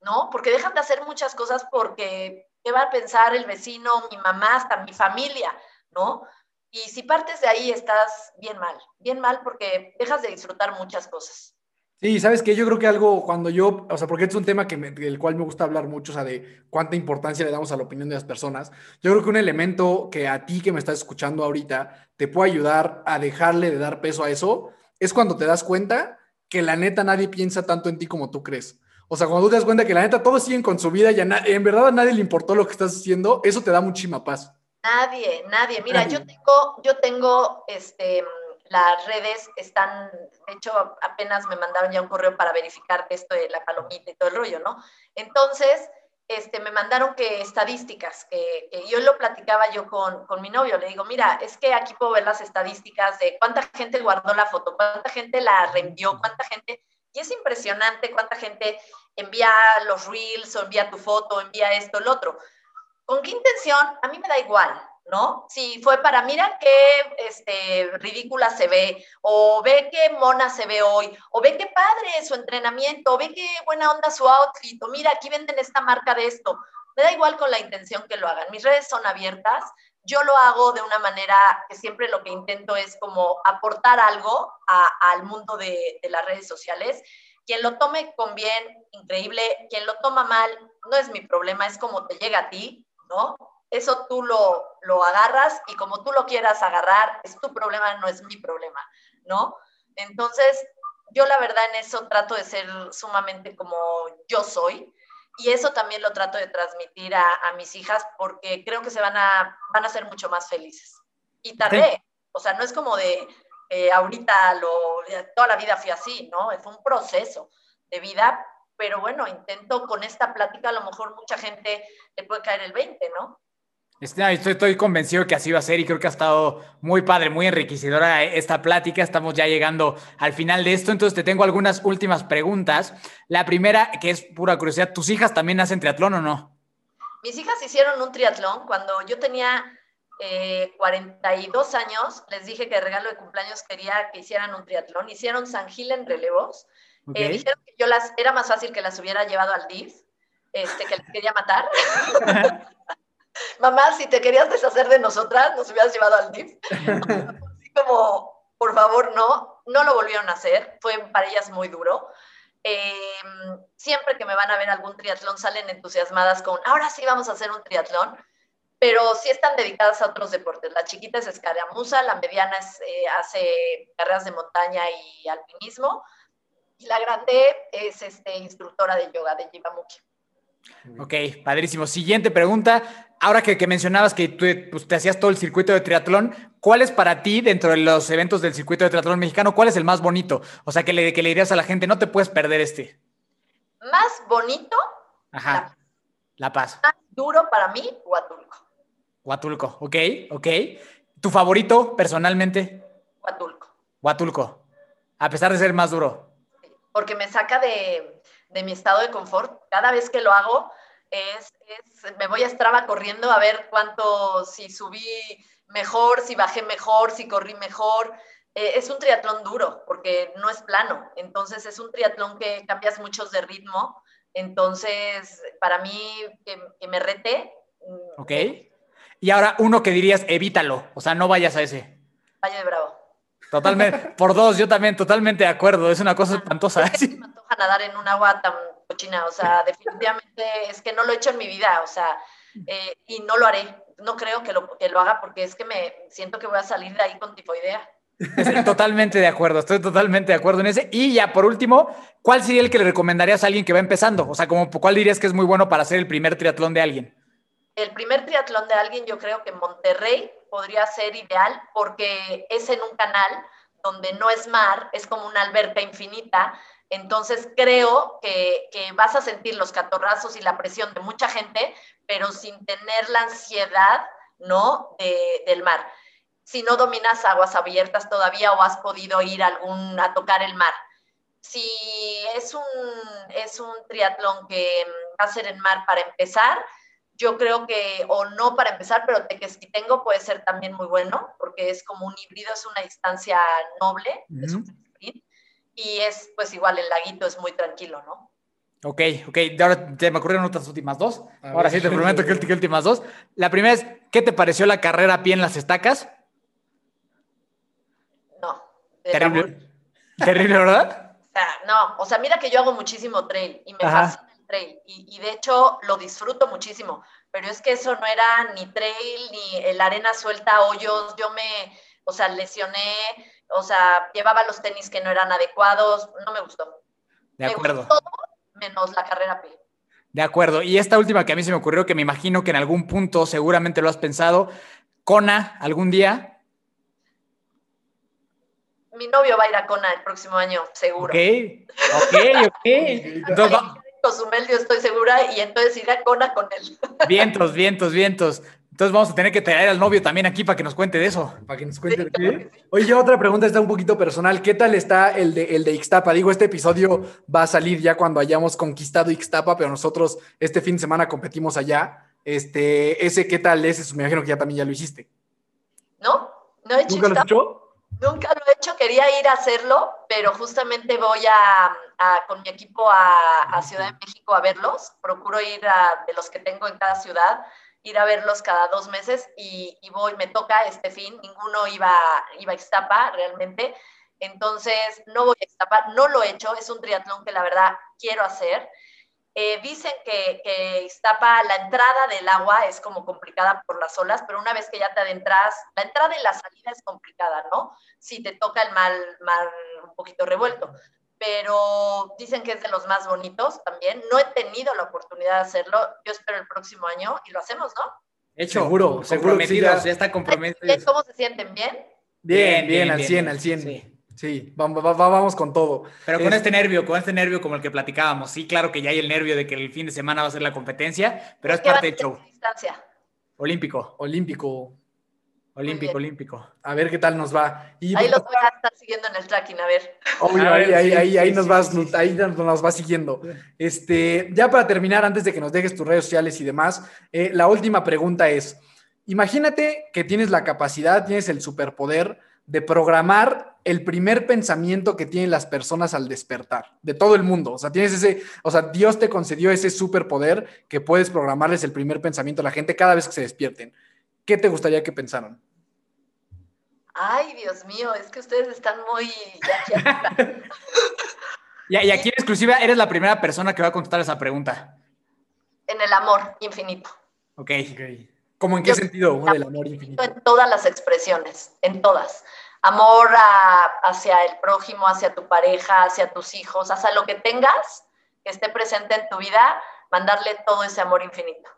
¿no? Porque dejan de hacer muchas cosas porque, ¿qué va a pensar el vecino, mi mamá, hasta mi familia, ¿no? Y si partes de ahí estás bien mal, bien mal porque dejas de disfrutar muchas cosas. Sí, sabes que yo creo que algo cuando yo, o sea, porque es un tema que del cual me gusta hablar mucho, o sea, de cuánta importancia le damos a la opinión de las personas. Yo creo que un elemento que a ti que me estás escuchando ahorita te puede ayudar a dejarle de dar peso a eso es cuando te das cuenta que la neta nadie piensa tanto en ti como tú crees. O sea, cuando tú te das cuenta que la neta todos siguen con su vida y en verdad a nadie le importó lo que estás haciendo, eso te da muchísima paz. Nadie, nadie. Mira, yo tengo, yo tengo, este, las redes están, de hecho, apenas me mandaron ya un correo para verificar esto de la palomita y todo el rollo, ¿no? Entonces, este, me mandaron que estadísticas, que, yo lo platicaba yo con, con, mi novio, le digo, mira, es que aquí puedo ver las estadísticas de cuánta gente guardó la foto, cuánta gente la reenvió, cuánta gente, y es impresionante cuánta gente envía los reels o envía tu foto, envía esto, el otro. ¿Con qué intención? A mí me da igual, ¿no? Si fue para, mira qué este, ridícula se ve, o ve qué mona se ve hoy, o ve qué padre su entrenamiento, o ve qué buena onda su outfit, o mira, aquí venden esta marca de esto. Me da igual con la intención que lo hagan. Mis redes son abiertas. Yo lo hago de una manera que siempre lo que intento es como aportar algo al mundo de, de las redes sociales. Quien lo tome con bien, increíble. Quien lo toma mal, no es mi problema, es como te llega a ti, ¿no? eso tú lo, lo agarras y como tú lo quieras agarrar, es tu problema, no es mi problema, ¿no? Entonces, yo la verdad en eso trato de ser sumamente como yo soy y eso también lo trato de transmitir a, a mis hijas porque creo que se van a, van a ser mucho más felices. Y tardé, o sea, no es como de eh, ahorita lo, toda la vida fui así, ¿no? Fue un proceso de vida, pero bueno, intento con esta plática, a lo mejor mucha gente le puede caer el 20, ¿no? Estoy, estoy, convencido que así va a ser y creo que ha estado muy padre, muy enriquecedora esta plática. Estamos ya llegando al final de esto, entonces te tengo algunas últimas preguntas. La primera, que es pura curiosidad, ¿tus hijas también hacen triatlón o no? Mis hijas hicieron un triatlón cuando yo tenía 42 eh, años. Les dije que de regalo de cumpleaños quería que hicieran un triatlón. Hicieron San Gil en relevos. Eh, dijeron que yo las, era más fácil que las hubiera llevado al DIF, este, que les quería matar. *laughs* mamá, si te querías deshacer de nosotras, nos hubieras llevado al DIF. *laughs* Así como, por favor, no, no lo volvieron a hacer, fue para ellas muy duro. Em, siempre que me van a ver algún triatlón salen entusiasmadas con, ahora sí vamos a hacer un triatlón, pero sí están dedicadas a otros deportes. La chiquita es escaramuza, la mediana es, eh, hace carreras de montaña y alpinismo, y la grande es este, instructora de yoga, de Jivamukhi. Ok, padrísimo. Siguiente pregunta. Ahora que, mencionabas que tú pues, te hacías todo el circuito de triatlón, ¿cuál es para ti, dentro de los eventos del circuito de triatlón mexicano, cuál es el más bonito? O sea, que le, que le dirías a la gente, no te puedes perder este. Más bonito. Ajá. La Paz. Más duro para mí, Huatulco. Huatulco, ok, ok. ¿Tu favorito personalmente? Huatulco. Huatulco. A pesar de ser más duro. Porque me saca de, de mi estado de confort. Cada vez que lo hago, es, me voy a Strava corriendo a ver cuánto, si subí mejor, si bajé mejor, si corrí mejor. Eh, es un triatlón duro porque no es plano, entonces es un triatlón que cambias muchos de ritmo. Entonces, para mí, que, me rete. Mm, ok. Y ahora uno que dirías, evítalo, o sea, no vayas a ese. Valle de Bravo. Totalmente, por dos, yo también, totalmente de acuerdo, es una cosa ah, espantosa. me antoja nadar en un agua tan cochina, o sea, definitivamente es que no lo he hecho en mi vida, o sea, eh, y no lo haré, no creo que lo, que lo haga porque es que me siento que voy a salir de ahí con tifoidea. totalmente de acuerdo, estoy totalmente de acuerdo en ese. Y ya por último, ¿cuál sería el que le recomendarías a alguien que va empezando? O sea, como, ¿cuál dirías que es muy bueno para hacer el primer triatlón de alguien? El primer triatlón de alguien, yo creo que Monterrey podría ser ideal porque es en un canal donde no es mar, es como una alberca infinita, entonces creo que, vas a sentir los catorrazos y la presión de mucha gente, pero sin tener la ansiedad, ¿no? del mar. Si no dominas aguas abiertas todavía o has podido ir algún, a tocar el mar. Si es un, es un triatlón que va a ser en mar para empezar, yo creo que, o no para empezar, pero tengo puede ser también muy bueno, porque es como un híbrido, es una distancia noble, es un y es pues igual el laguito es muy tranquilo, ¿no? Ok, ok. Ahora te me ocurrieron otras últimas dos. Ahora sí te prometo que, que últimas dos. La primera es, ¿qué te pareció la carrera a pie en las estacas? No. Terrible. *laughs* Terrible, ¿verdad? O sea, no, o sea, mira que yo hago muchísimo trail y me fascina el trail y, y, de hecho lo disfruto muchísimo, pero es que eso no era ni trail ni el arena suelta hoyos, yo me, o sea, lesioné o sea, llevaba los tenis que no eran adecuados, no me gustó. De acuerdo. Me gustó menos la carrera P. De acuerdo. Y esta última que a mí se me ocurrió, que me imagino que en algún punto seguramente lo has pensado, Kona, algún día. Mi novio va a ir a Kona el próximo año, seguro. Ok, ok, ok. *laughs* Entonces, Cozumel, yo estoy segura, y entonces iré a Kona con él. vientos, vientos, vientos. Entonces vamos a tener que traer al novio también aquí para que nos cuente de eso. Para que nos cuente de qué. Oye, otra pregunta está un poquito personal. ¿Qué tal está el de, el de Ixtapa? Digo, este episodio va a salir ya cuando hayamos conquistado Ixtapa, pero nosotros este fin de semana competimos allá. Este, ese, ¿qué tal es? Me imagino que ya también ya lo hiciste. ¿No? No he hecho ¿Nunca lo Ixtapa. hecho? Nunca lo he hecho, quería ir a hacerlo, pero justamente voy a, a- con mi equipo a, a Ciudad de México a verlos. Procuro ir a, de los que tengo en cada ciudad, ir a verlos cada dos meses y, voy, me toca este fin, ninguno iba, iba a Ixtapa realmente. Entonces, no voy a Ixtapa, no lo he hecho, es un triatlón que la verdad quiero hacer. Eh, dicen que, que Iztapa, la entrada del agua es como complicada por las olas, pero una vez que ya te adentras, la entrada y la salida es complicada, ¿no? Si te toca el mar, mar un poquito revuelto. Pero dicen que es de los más bonitos también. No he tenido la oportunidad de hacerlo. Yo espero el próximo año y lo hacemos, ¿no? Hecho, Seguro, seguro que sí, comprometidos, ya. ya está comprometidos. ¿Cómo se sienten? ¿Bien? Bien, bien, Bien, al bien, 100, bien. al 100. Sí. Sí, vamos, va- va- vamos con todo. Pero con Es- este nervio, con este nervio como el que platicábamos, sí, claro que ya hay el nervio de que el fin de semana va a ser la competencia, pero es ¿Qué van parte del show. distancia? Olímpico, Olímpico. Olímpico, olímpico. A ver qué tal nos va. Y Ahí los voy a estar siguiendo en el tracking, a ver. Obvio, A ahí, ver, ahí, sí, ahí, sí, ahí sí, nos vas, ahí nos vas siguiendo. Este, ya para terminar, antes de que nos dejes tus redes sociales y demás, eh, la última pregunta es: imagínate que tienes la capacidad, tienes el superpoder de programar el primer pensamiento que tienen las personas al despertar, de todo el mundo. O sea, tienes ese, o sea, Dios te concedió ese superpoder que puedes programarles el primer pensamiento a la gente cada vez que se despierten. ¿Qué te gustaría que pensaran? Ay, Dios mío, es que ustedes están muy... Y, *laughs* y aquí en exclusiva eres la primera persona que va a contestar esa pregunta. en el amor infinito. Ok. ¿Cómo en qué Yo- sentido del amor infinito? En todas las expresiones, en todas. Amor a- hacia el prójimo, hacia tu pareja, hacia tus hijos, hacia lo que tengas que esté presente en tu vida, mandarle todo ese amor infinito.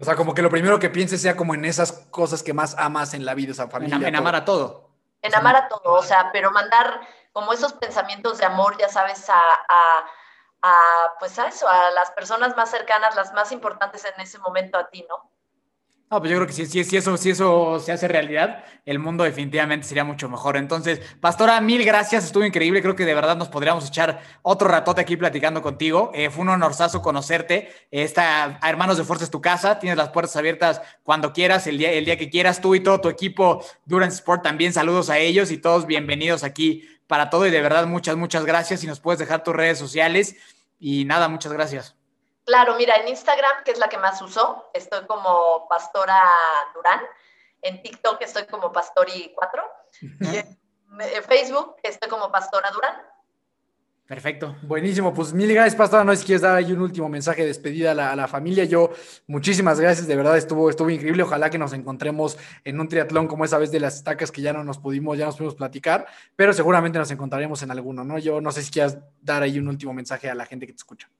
O sea, como que lo primero que pienses sea como en esas cosas que más amas en la vida, esa En, familia. en amar a todo. En amar a todo, o sea, pero mandar como esos pensamientos de amor, ya sabes, a, a- a, pues a eso, a las personas más cercanas, las más importantes en ese momento a ti, ¿no? No, pues yo creo que si, si, si eso, si eso se hace realidad, el mundo definitivamente sería mucho mejor. Entonces, Pastora, mil gracias, estuvo increíble. Creo que de verdad nos podríamos echar otro ratote aquí platicando contigo. Eh, fue un honorazo conocerte. Esta, a Hermanos de Fuerza es tu casa, tienes las puertas abiertas cuando quieras, el día, el día que quieras. Tú y todo tu equipo Durance Sport también, saludos a ellos y todos bienvenidos aquí para todo. Y de verdad, muchas, muchas gracias. Y nos puedes dejar tus redes sociales. Y nada, muchas gracias. Claro, mira, en Instagram, que es la que más uso, estoy como Pastora Durán. En TikTok estoy como Pastori4. Y en eh, Facebook estoy como Pastora Durán. Perfecto. Buenísimo, pues mil gracias, Pastora. No sé si quieres dar ahí un último mensaje de despedida a la, a la familia. Yo, muchísimas gracias, de verdad estuvo, estuvo increíble. Ojalá que nos encontremos en un triatlón como esa vez de las estacas que ya no nos pudimos, ya nos pudimos platicar, pero seguramente nos encontraremos en alguno, ¿no? Yo no sé si quieras dar ahí un último mensaje a la gente que te escucha.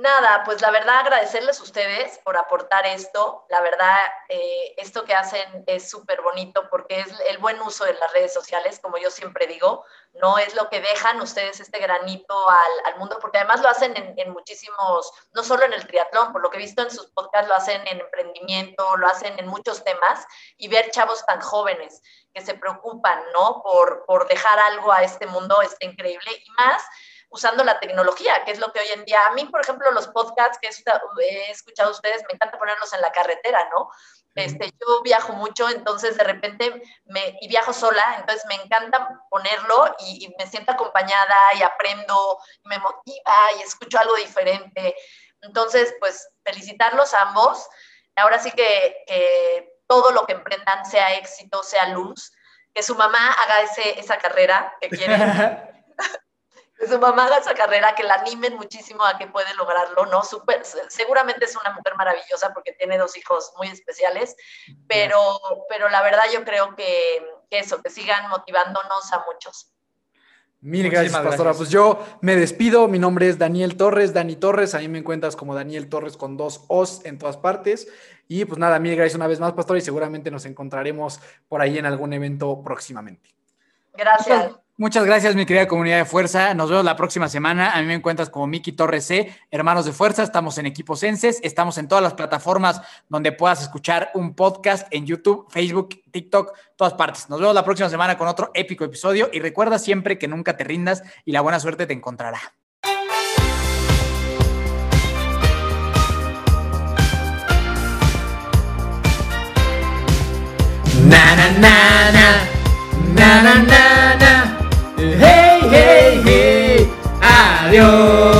Nada, pues la verdad agradecerles a ustedes por aportar esto. La verdad, eh, esto que hacen es súper bonito porque es el buen uso de las redes sociales, como yo siempre digo, no es lo que dejan ustedes este granito al, al mundo, porque además lo hacen en, en, muchísimos, no solo en el triatlón, por lo que he visto en sus podcasts, lo hacen en emprendimiento, lo hacen en muchos temas, y ver chavos tan jóvenes que se preocupan, ¿no? Por, por dejar algo a este mundo está increíble, y más usando la tecnología, que es lo que hoy en día, a mí, por ejemplo, los podcasts que he escuchado a ustedes, me encanta ponerlos en la carretera, ¿no? Este, yo viajo mucho, entonces de repente, me, y viajo sola, entonces me encanta ponerlo y, y, me siento acompañada y aprendo, y me motiva y escucho algo diferente. Entonces, pues felicitarlos a ambos. Ahora sí que, que todo lo que emprendan sea éxito, sea luz, que su mamá haga ese, esa carrera que quiere. *laughs* que *laughs* su mamá haga esa carrera, que la animen muchísimo a que puede lograrlo, ¿no? Super, seguramente es una mujer maravillosa porque tiene dos hijos muy especiales, pero, pero la verdad yo creo que, que eso, que sigan motivándonos a muchos. Mil gracias, Pastora. Pues yo me despido. Mi nombre es Daniel Torres, Dani Torres. Ahí me encuentras como Daniel Torres con dos O's en todas partes. Y pues nada, mil gracias una vez más, Pastora, y seguramente nos encontraremos por ahí en algún evento próximamente. Gracias. Muchas gracias, mi querida comunidad de fuerza. Nos vemos la próxima semana. A mí me encuentras como Miki Torres C, Hermanos de Fuerza. Estamos en Equipos Senses. Estamos en todas las plataformas donde puedas escuchar un podcast en YouTube, Facebook, TikTok, todas partes. Nos vemos la próxima semana con otro épico episodio. Y recuerda siempre que nunca te rindas y la buena suerte te encontrará. Na na na na na na na na Hey, hey, hey. Adiós.